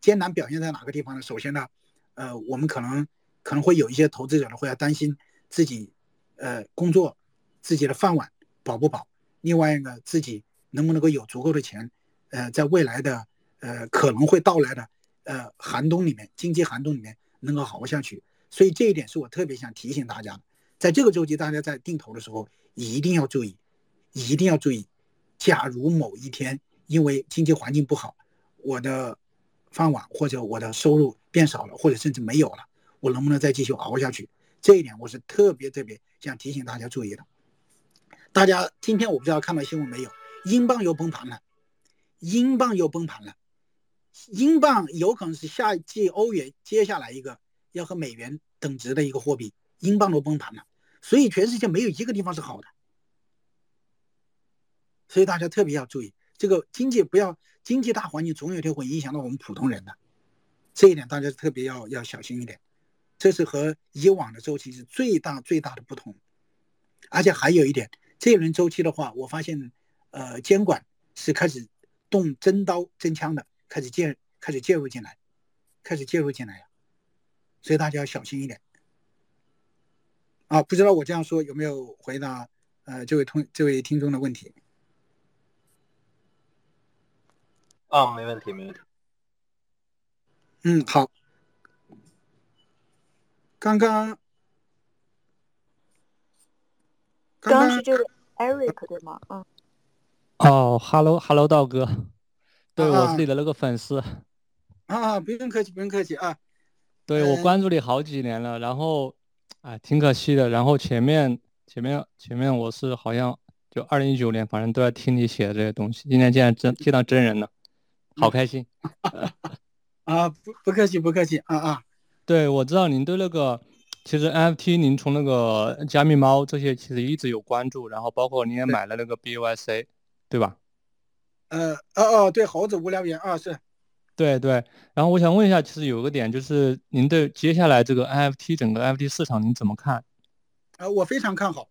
艰难表现在哪个地方呢？首先呢，呃，我们可能。可能会有一些投资者呢，会要担心自己，呃，工作，自己的饭碗保不保？另外一个，自己能不能够有足够的钱，呃，在未来的，呃，可能会到来的，呃，寒冬里面，经济寒冬里面能够活下去。所以这一点是我特别想提醒大家的，在这个周期，大家在定投的时候一定要注意，一定要注意。假如某一天因为经济环境不好，我的饭碗或者我的收入变少了，或者甚至没有了。我能不能再继续熬下去？这一点我是特别特别想提醒大家注意的。大家今天我不知道看到新闻没有？英镑又崩盘了，英镑又崩盘了，英镑有可能是下一季欧元接下来一个要和美元等值的一个货币，英镑都崩盘了，所以全世界没有一个地方是好的。所以大家特别要注意，这个经济不要经济大环境总有一天会影响到我们普通人的，这一点大家特别要要小心一点。这是和以往的周期是最大最大的不同，而且还有一点，这一轮周期的话，我发现，呃，监管是开始动真刀真枪的，开始介开始介入进来，开始介入进来了，所以大家要小心一点。啊，不知道我这样说有没有回答呃这位同这位听众的问题？啊，没问题，没问题。嗯，好。刚刚，刚刚是这个 Eric 对吗？嗯。哦，Hello，Hello，道哥，对我自己的那个粉丝。啊，不用客气，不用客气啊。对我关注你好几年了，然后，哎，挺可惜的。然后前面前面前面我是好像就二零一九年，反正都在听你写的这些东西。今天竟然真见到真人了，好开心。啊，不不客气，不客气啊啊。对，我知道您对那个，其实 NFT 您从那个加密猫这些其实一直有关注，然后包括您也买了那个 BUSC，对吧？呃，哦哦，对，猴子无聊猿啊，是，对对。然后我想问一下，其实有个点就是您对接下来这个 NFT 整个 NFT 市场您怎么看？呃，我非常看好。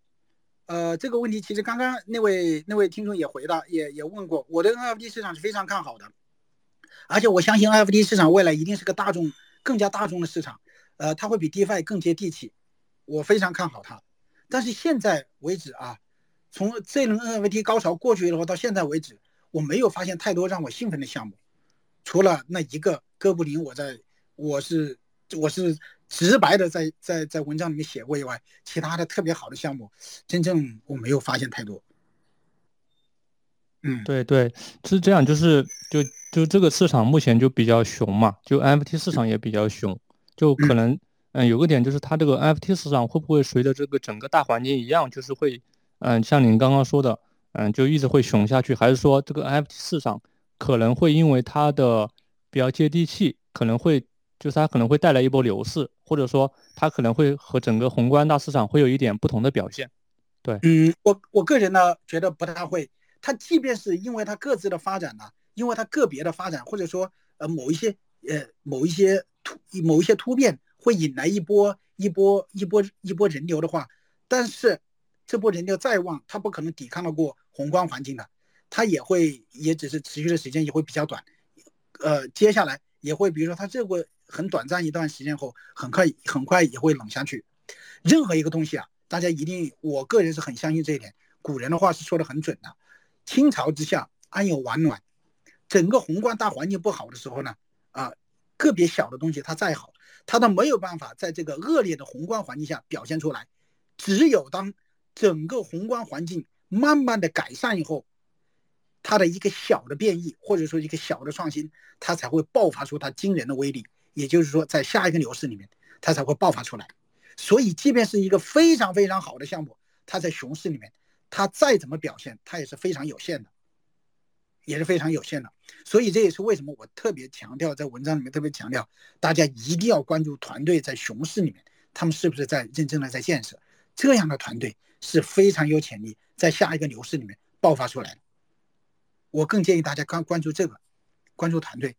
呃，这个问题其实刚刚那位那位听众也回答，也也问过，我的 NFT 市场是非常看好的，而且我相信 NFT 市场未来一定是个大众。更加大众的市场，呃，它会比 DeFi 更接地气，我非常看好它。但是现在为止啊，从这轮 NFT 高潮过去以后到现在为止，我没有发现太多让我兴奋的项目，除了那一个哥布林，我在我是我是直白的在在在文章里面写过以外，其他的特别好的项目，真正我没有发现太多。嗯，对对，是这样，就是就就这个市场目前就比较熊嘛，就 NFT 市场也比较熊，就可能嗯有个点就是它这个 NFT 市场会不会随着这个整个大环境一样，就是会嗯像您刚刚说的嗯就一直会熊下去，还是说这个 NFT 市场可能会因为它的比较接地气，可能会就是它可能会带来一波牛市，或者说它可能会和整个宏观大市场会有一点不同的表现？对，嗯，我我个人呢觉得不太会。它即便是因为它各自的发展呢，因为它个别的发展，或者说呃某一些呃某一些突某一些突变会引来一波一波一波一波人流的话，但是这波人流再旺，它不可能抵抗得过宏观环境的，它也会也只是持续的时间也会比较短，呃接下来也会比如说它这个很短暂一段时间后，很快很快也会冷下去。任何一个东西啊，大家一定，我个人是很相信这一点。古人的话是说的很准的，清朝之下安有完卵。整个宏观大环境不好的时候呢，啊，个别小的东西它再好，它都没有办法在这个恶劣的宏观环境下表现出来。只有当整个宏观环境慢慢的改善以后，它的一个小的变异或者说一个小的创新，它才会爆发出它惊人的威力。也就是说，在下一个牛市里面，它才会爆发出来。所以，即便是一个非常非常好的项目，它在熊市里面，它再怎么表现，它也是非常有限的，也是非常有限的。所以，这也是为什么我特别强调，在文章里面特别强调，大家一定要关注团队在熊市里面，他们是不是在认真的在建设。这样的团队是非常有潜力在下一个牛市里面爆发出来的。我更建议大家关关注这个，关注团队。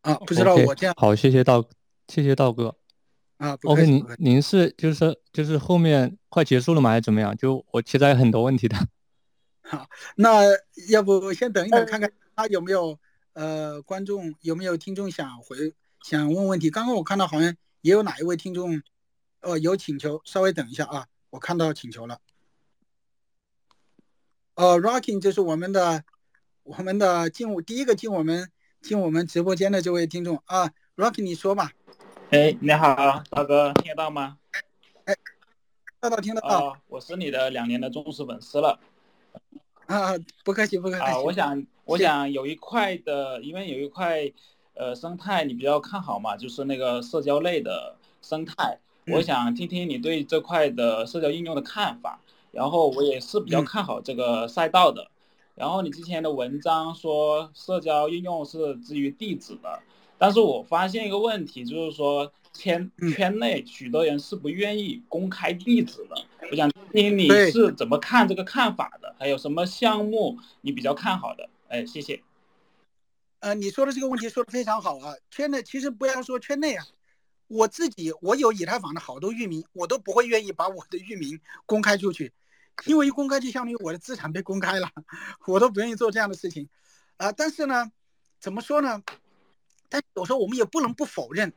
啊，不知道我这样好，谢谢道，谢谢道哥。啊，OK，您您是就是就是后面快结束了吗？还是怎么样？就我其实还有很多问题的。好，那要不先等一等，看看他有没有呃观众有没有听众想回想问问题。刚刚我看到好像也有哪一位听众，呃有请求，稍微等一下啊，我看到请求了。呃，Rocking，就是我们的我们的进第一个进我们。进我们直播间的这位听众啊，Rocking 你说吧。哎，你好，大哥，听得到吗？哎，听得到，听得到。我是你的两年的忠实粉丝了。啊，不客气，不客气。啊，我想，我想有一块的，因为有一块，呃，生态你比较看好嘛，就是那个社交类的生态。我想听听你对这块的社交应用的看法。然后我也是比较看好这个赛道的。然后你之前的文章说社交应用是基于地址的，但是我发现一个问题，就是说圈圈内许多人是不愿意公开地址的。我想听听你是怎么看这个看法的，还有什么项目你比较看好的？哎，谢谢。呃，你说的这个问题说的非常好啊。圈内其实不要说圈内啊，我自己我有以太坊的好多域名，我都不会愿意把我的域名公开出去。因为一公开就相当于我的资产被公开了，我都不愿意做这样的事情，啊，但是呢，怎么说呢？但有时候我们也不能不否认，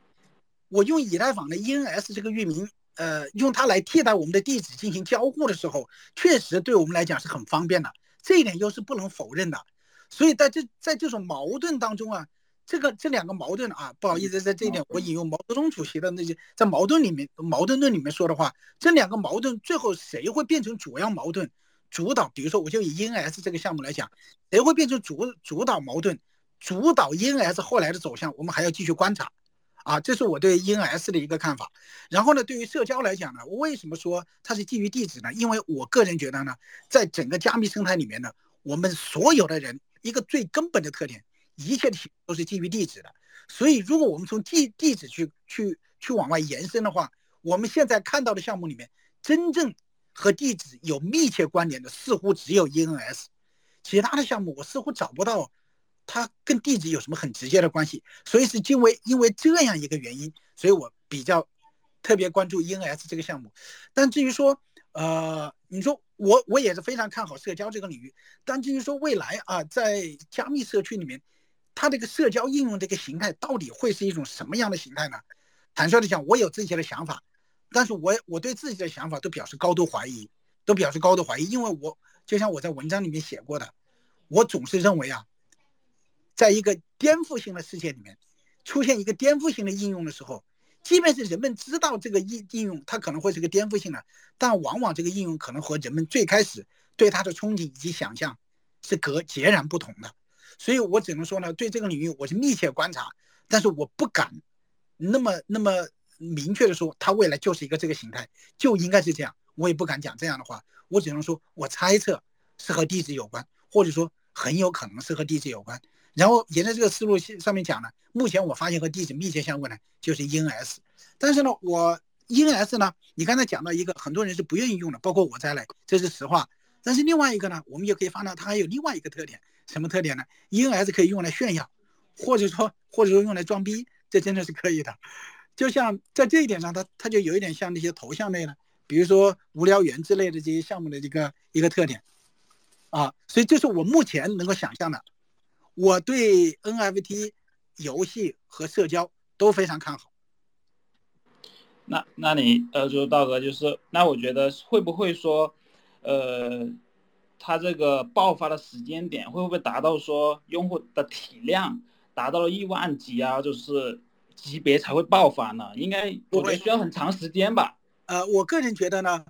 我用以太坊的 ENS 这个域名，呃，用它来替代我们的地址进行交互的时候，确实对我们来讲是很方便的，这一点又是不能否认的。所以在这在这种矛盾当中啊。这个这两个矛盾啊，不好意思，在这一点我引用毛泽东主席的那些在矛盾里面矛盾论里面说的话，这两个矛盾最后谁会变成主要矛盾主导？比如说，我就以 ENS 这个项目来讲，谁会变成主主导矛盾，主导 ENS 后来的走向，我们还要继续观察。啊，这是我对 ENS 的一个看法。然后呢，对于社交来讲呢，我为什么说它是基于地址呢？因为我个人觉得呢，在整个加密生态里面呢，我们所有的人一个最根本的特点。一切的都是基于地址的，所以如果我们从地地址去去去往外延伸的话，我们现在看到的项目里面，真正和地址有密切关联的似乎只有 ENS，其他的项目我似乎找不到，它跟地址有什么很直接的关系。所以是因为因为这样一个原因，所以我比较特别关注 ENS 这个项目。但至于说，呃，你说我我也是非常看好社交这个领域，但至于说未来啊，在加密社区里面。它这个社交应用这个形态到底会是一种什么样的形态呢？坦率的讲，我有自己的想法，但是我我对自己的想法都表示高度怀疑，都表示高度怀疑，因为我就像我在文章里面写过的，我总是认为啊，在一个颠覆性的世界里面，出现一个颠覆性的应用的时候，即便是人们知道这个应应用它可能会是个颠覆性的，但往往这个应用可能和人们最开始对它的憧憬以及想象是隔截然不同的。所以我只能说呢，对这个领域我是密切观察，但是我不敢那么那么明确的说它未来就是一个这个形态，就应该是这样。我也不敢讲这样的话，我只能说我猜测是和地址有关，或者说很有可能是和地址有关。然后沿着这个思路上面讲呢，目前我发现和地址密切相关的就是 ENS，但是呢，我 ENS 呢，你刚才讲到一个很多人是不愿意用的，包括我在内，这是实话。但是另外一个呢，我们也可以发现它还有另外一个特点。什么特点呢？ENS 可以用来炫耀，或者说或者说用来装逼，这真的是可以的。就像在这一点上，它它就有一点像那些头像类的，比如说无聊猿之类的这些项目的这个一个特点啊。所以这是我目前能够想象的。我对 NFT 游戏和社交都非常看好。那那你呃，就是道哥，就是那我觉得会不会说，呃，它这个爆发的时间点会不会达到说用户的体量达到了亿万级啊，就是级别才会爆发呢？应该我觉得需要很长时间吧。呃，我个人觉得呢，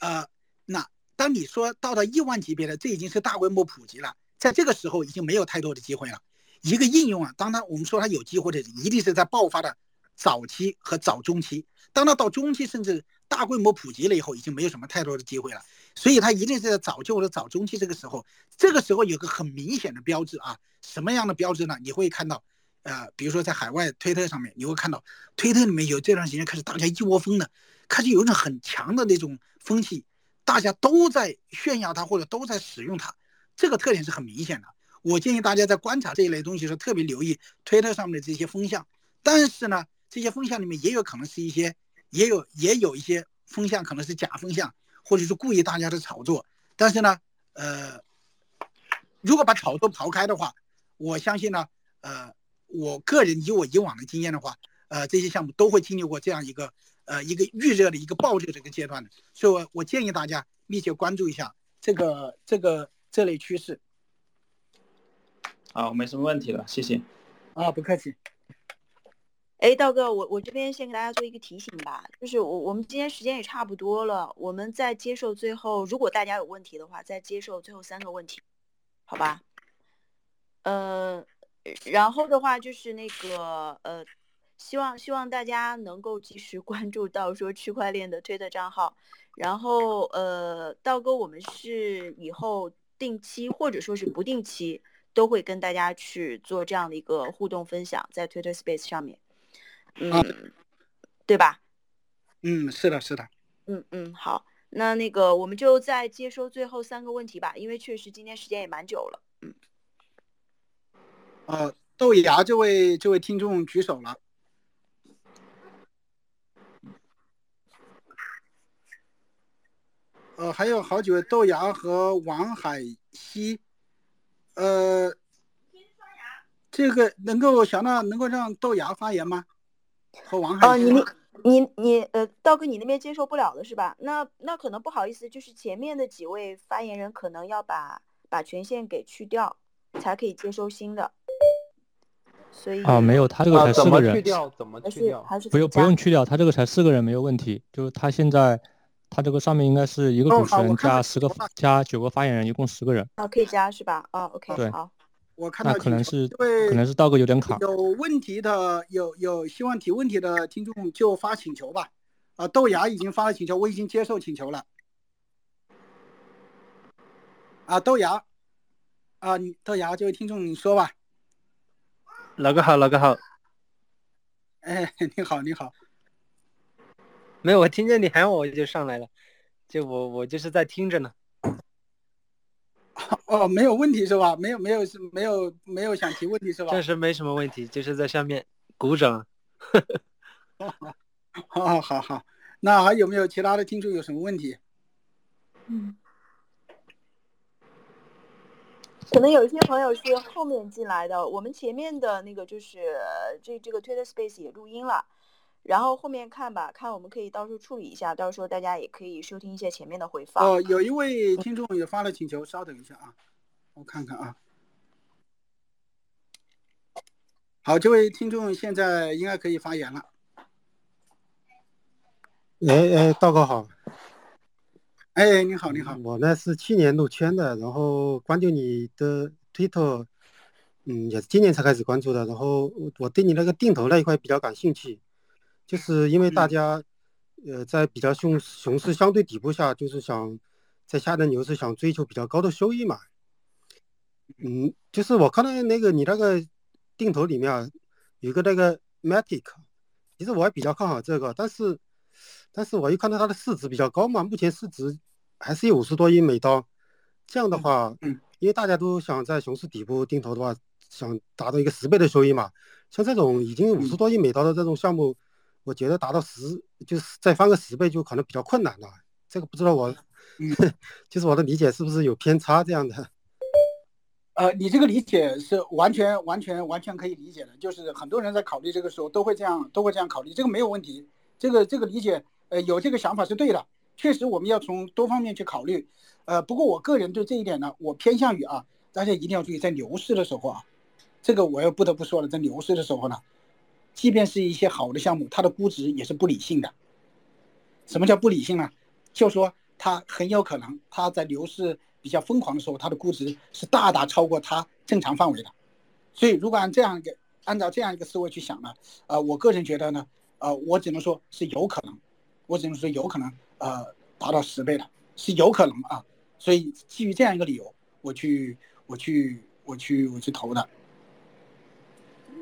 呃，那当你说到了亿万级别的，这已经是大规模普及了，在这个时候已经没有太多的机会了。一个应用啊，当它我们说它有机会的，一定是在爆发的早期和早中期。当它到中期甚至大规模普及了以后，已经没有什么太多的机会了。所以它一定是在早期或者早中期这个时候，这个时候有个很明显的标志啊，什么样的标志呢？你会看到，呃，比如说在海外推特上面，你会看到推特里面有这段时间开始大家一窝蜂的。开始有一种很强的那种风气，大家都在炫耀它或者都在使用它，这个特点是很明显的。我建议大家在观察这一类东西的时候，特别留意推特上面的这些风向。但是呢，这些风向里面也有可能是一些，也有也有一些风向可能是假风向，或者是故意大家的炒作。但是呢，呃，如果把炒作刨开的话，我相信呢，呃，我个人以我以往的经验的话，呃，这些项目都会经历过这样一个。呃，一个预热的一个爆热这个阶段的，所以我我建议大家密切关注一下这个这个这类趋势。好，没什么问题了，谢谢。啊，不客气。哎，道哥，我我这边先给大家做一个提醒吧，就是我我们今天时间也差不多了，我们再接受最后，如果大家有问题的话，再接受最后三个问题，好吧？呃，然后的话就是那个呃。希望希望大家能够及时 关注到说区块链的推特账号，然后呃，道哥，我们是以后定期或者说是不定期都会跟大家去做这样的一个互动分享，在 Twitter Space 上面，嗯，对吧？嗯，是的，是的。嗯嗯，好，那那个我们就再接收最后三个问题吧，因为确实今天时间也蛮久了。嗯。呃，豆芽这位这位听众举手了。呃，还有好几位豆芽和王海西，呃，这个能够想到能够让豆芽发言吗？和王海西？你你你呃，道哥你那边接受不了了是吧？那那可能不好意思，就是前面的几位发言人可能要把把权限给去掉，才可以接收新的。所以啊，没有，他这个才四个人。去掉？怎么去掉？还是不用不用去掉，他这个才四个人没有问题，就是他现在。他这个上面应该是一个主持人加十个加九个发言人，一共十个人啊，可以加是吧？啊，OK，对，好，我看到可能是可能是道哥有点卡。有问题的有有希望提问题的听众就发请求吧。啊，豆芽已经发了请求，我已经接受请求了。啊，豆芽，啊，你豆芽这位听众你说吧。老哥好？老哥好？哎，你好，你好。没有，我听见你喊我，我就上来了。就我，我就是在听着呢。哦，没有问题是吧？没有，没有，是没有，没有想提问题是吧？暂时没什么问题，就是在下面鼓掌。好好好，那还有没有其他的听众有什么问题？嗯，可能有一些朋友是后面进来的，我们前面的那个就是这这个 Twitter Space 也录音了。然后后面看吧，看我们可以到时候处理一下，到时候大家也可以收听一下前面的回放。哦，有一位听众也发了请求，稍等一下啊，我看看啊。好，这位听众现在应该可以发言了。哎哎，道哥好。哎，你好，你好。我呢是去年入圈的，然后关注你的推特，嗯，也是今年才开始关注的。然后我对你那个定投那一块比较感兴趣。就是因为大家，呃，在比较熊熊市相对底部下，就是想在下跌牛市想追求比较高的收益嘛。嗯，就是我看到那个你那个定投里面啊，有个那个 Matic，其实我还比较看好这个，但是，但是我一看到它的市值比较高嘛，目前市值还是有五十多亿美刀。这样的话，嗯，因为大家都想在熊市底部定投的话，想达到一个十倍的收益嘛。像这种已经五十多亿美刀的这种项目。我觉得达到十，就是再翻个十倍就可能比较困难了。这个不知道我，就是我的理解是不是有偏差这样的？呃，你这个理解是完全完全完全可以理解的，就是很多人在考虑这个时候都会这样都会这样考虑，这个没有问题，这个这个理解，呃，有这个想法是对的，确实我们要从多方面去考虑，呃，不过我个人对这一点呢，我偏向于啊，大家一定要注意，在牛市的时候啊，这个我又不得不说了，在牛市的时候呢，即便是一些好的项目，它的估值也是不理性的。什么叫不理性呢？就说它很有可能，它在牛市比较疯狂的时候，它的估值是大大超过它正常范围的。所以，如果按这样一个按照这样一个思维去想呢，呃，我个人觉得呢，呃，我只能说是有可能，我只能说有可能，呃，达到十倍的，是有可能啊。所以，基于这样一个理由，我去，我去，我去，我去投的。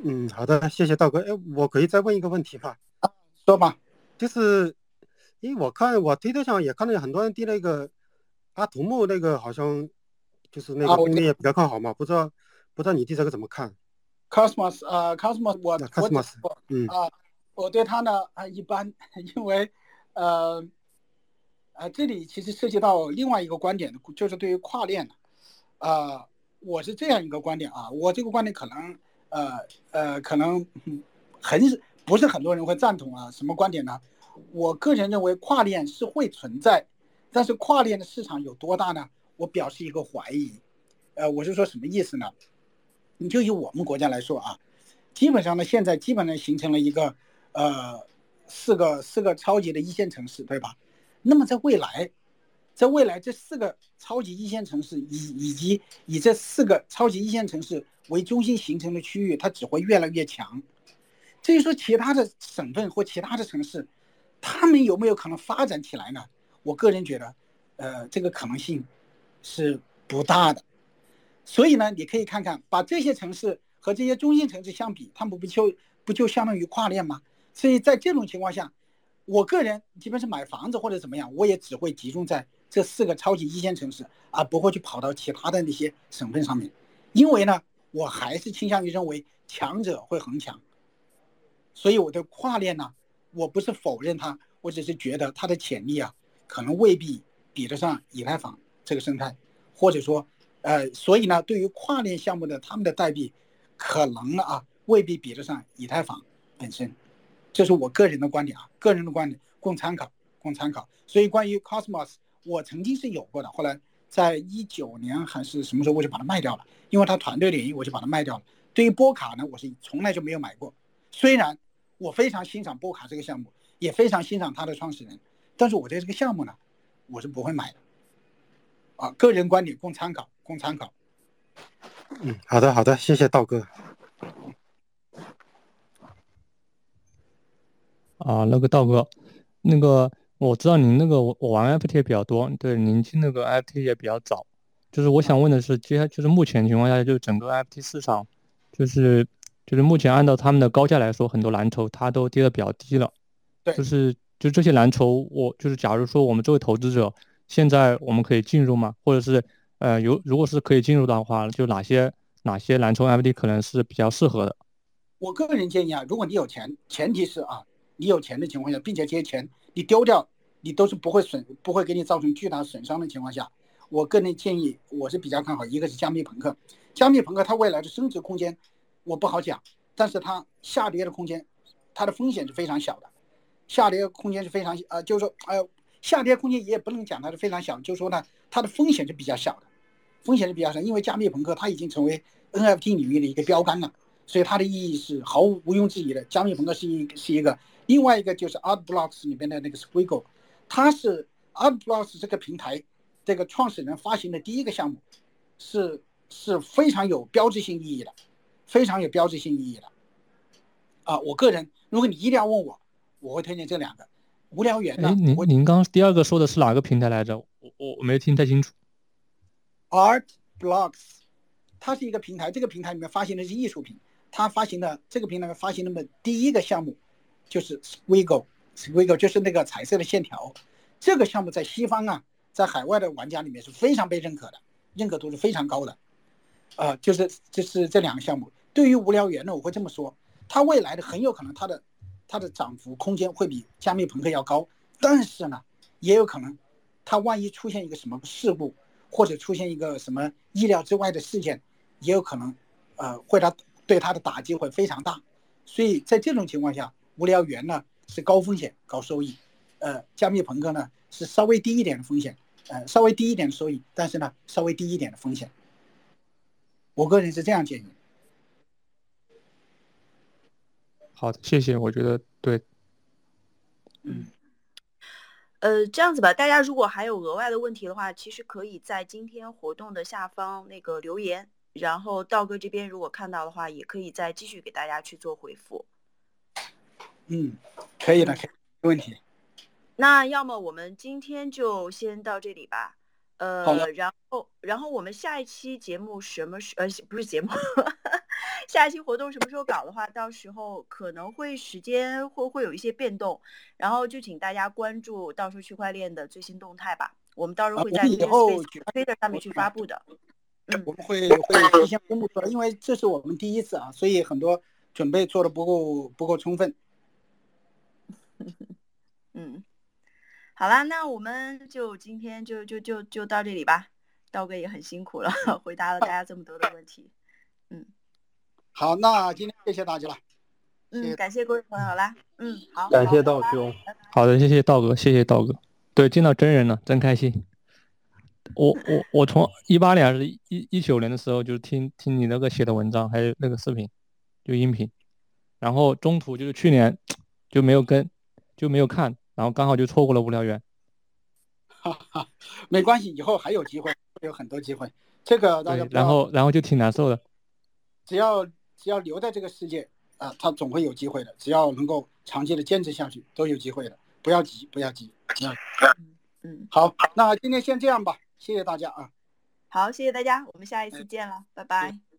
嗯，好的，谢谢道哥。哎，我可以再问一个问题吗？啊，说吧，就是。因为我看我推特上也看到有很多人对那个阿图木那个好像就是那个今天也比较看好嘛，不知道不知道你对这个怎么看？Cosmos 啊，Cosmos 我 Cosmos 我嗯啊，我对它呢啊一般，因为呃呃这里其实涉及到另外一个观点，就是对于跨链的啊，我是这样一个观点啊，我这个观点可能呃呃可能很不是很多人会赞同啊，什么观点呢？我个人认为跨链是会存在，但是跨链的市场有多大呢？我表示一个怀疑。呃，我是说什么意思呢？你就以我们国家来说啊，基本上呢，现在基本上形成了一个呃四个四个超级的一线城市，对吧？那么在未来，在未来这四个超级一线城市以以及以这四个超级一线城市为中心形成的区域，它只会越来越强。至于说其他的省份或其他的城市，他们有没有可能发展起来呢？我个人觉得，呃，这个可能性是不大的。所以呢，你可以看看，把这些城市和这些中心城市相比，他们不就不就相当于跨链吗？所以在这种情况下，我个人即便是买房子或者怎么样，我也只会集中在这四个超级一线城市，而不会去跑到其他的那些省份上面。因为呢，我还是倾向于认为强者会恒强。所以我的跨链呢。我不是否认它，我只是觉得它的潜力啊，可能未必比得上以太坊这个生态，或者说，呃，所以呢，对于跨链项目的他们的代币，可能啊未必比得上以太坊本身，这是我个人的观点啊，个人的观点供参考，供参考。所以关于 Cosmos，我曾经是有过的，后来在一九年还是什么时候我就把它卖掉了，因为它团队的原因我就把它卖掉了。对于波卡呢，我是从来就没有买过，虽然。我非常欣赏波卡这个项目，也非常欣赏他的创始人，但是我对这个项目呢，我是不会买的。啊，个人观点供参考，供参考。嗯，好的，好的，谢谢道哥。啊，那个道哥，那个我知道您那个我玩 FT 也比较多，对，您进那个 FT 也比较早，就是我想问的是，接下就是目前情况下，就整个 FT 市场，就是。就是目前按照他们的高价来说，很多蓝筹它都跌的比较低了。对，就是就这些蓝筹，我就是假如说我们作为投资者，现在我们可以进入吗？或者是呃有如果是可以进入的话，就哪些哪些蓝筹 FD 可能是比较适合的？我个人建议啊，如果你有钱，前提是啊你有钱的情况下，并且这些钱你丢掉，你都是不会损不会给你造成巨大损伤的情况下，我个人建议我是比较看好，一个是加密朋克，加密朋克它未来的升值空间。我不好讲，但是它下跌的空间，它的风险是非常小的，下跌空间是非常呃，就是说呃，下跌空间也不能讲它是非常小，就是说呢，它的风险是比较小的，风险是比较小，因为加密朋克它已经成为 NFT 领域的一个标杆了，所以它的意义是毫无毋庸置疑的。加密朋克是一是一个，另外一个就是 Art Blocks 里面的那个 Squiggle，它是 Art Blocks 这个平台这个创始人发行的第一个项目，是是非常有标志性意义的。非常有标志性意义的，啊，我个人，如果你一定要问我，我会推荐这两个，无聊猿的。您您刚第二个说的是哪个平台来着？我我我没听太清楚。Art Blocks，它是一个平台，这个平台里面发行的是艺术品。它发行的这个平台发行的第一个项目就是一个就是那个彩色的线条。这个项目在西方啊，在海外的玩家里面是非常被认可的，认可度是非常高的。啊，就是就是这两个项目。对于无聊猿呢，我会这么说，它未来的很有可能它的它的涨幅空间会比加密朋克要高，但是呢，也有可能它万一出现一个什么事故，或者出现一个什么意料之外的事件，也有可能，呃，会它对它的打击会非常大。所以在这种情况下，无聊猿呢是高风险高收益，呃，加密朋克呢是稍微低一点的风险，呃，稍微低一点的收益，但是呢稍微低一点的风险。我个人是这样建议。好的，谢谢。我觉得对。嗯。呃，这样子吧，大家如果还有额外的问题的话，其实可以在今天活动的下方那个留言，然后道哥这边如果看到的话，也可以再继续给大家去做回复。嗯，可以的，可以，没问题。那要么我们今天就先到这里吧。呃，然后，然后我们下一期节目什么时？呃，不是节目。下一期活动什么时候搞的话，到时候可能会时间会会有一些变动，然后就请大家关注到时候区块链的最新动态吧。我们到时候会在以后 Twitter 上面去发布的。嗯，我们会会提前公布出来，因为这是我们第一次啊，所以很多准备做的不够不够充分。嗯，好啦，那我们就今天就就就就到这里吧。道哥也很辛苦了，回答了大家这么多的问题。嗯。好，那今天谢谢大家了。嗯，感谢各位朋友啦。嗯，好，感谢道兄。好的，谢谢道哥，谢谢道哥。对，见到真人了，真开心。我我我从一八年还是一一九年的时候，就听听你那个写的文章，还有那个视频，就音频。然后中途就是去年就没有跟，就没有看，然后刚好就错过了无聊猿。哈哈，没关系，以后还有机会，会有很多机会。这个大家。然后然后就挺难受的。只要。只要留在这个世界啊，他总会有机会的。只要能够长期的坚持下去，都有机会的。不要急，不要急。嗯嗯，好，那今天先这样吧，谢谢大家啊。好，谢谢大家，我们下一次见了，拜拜。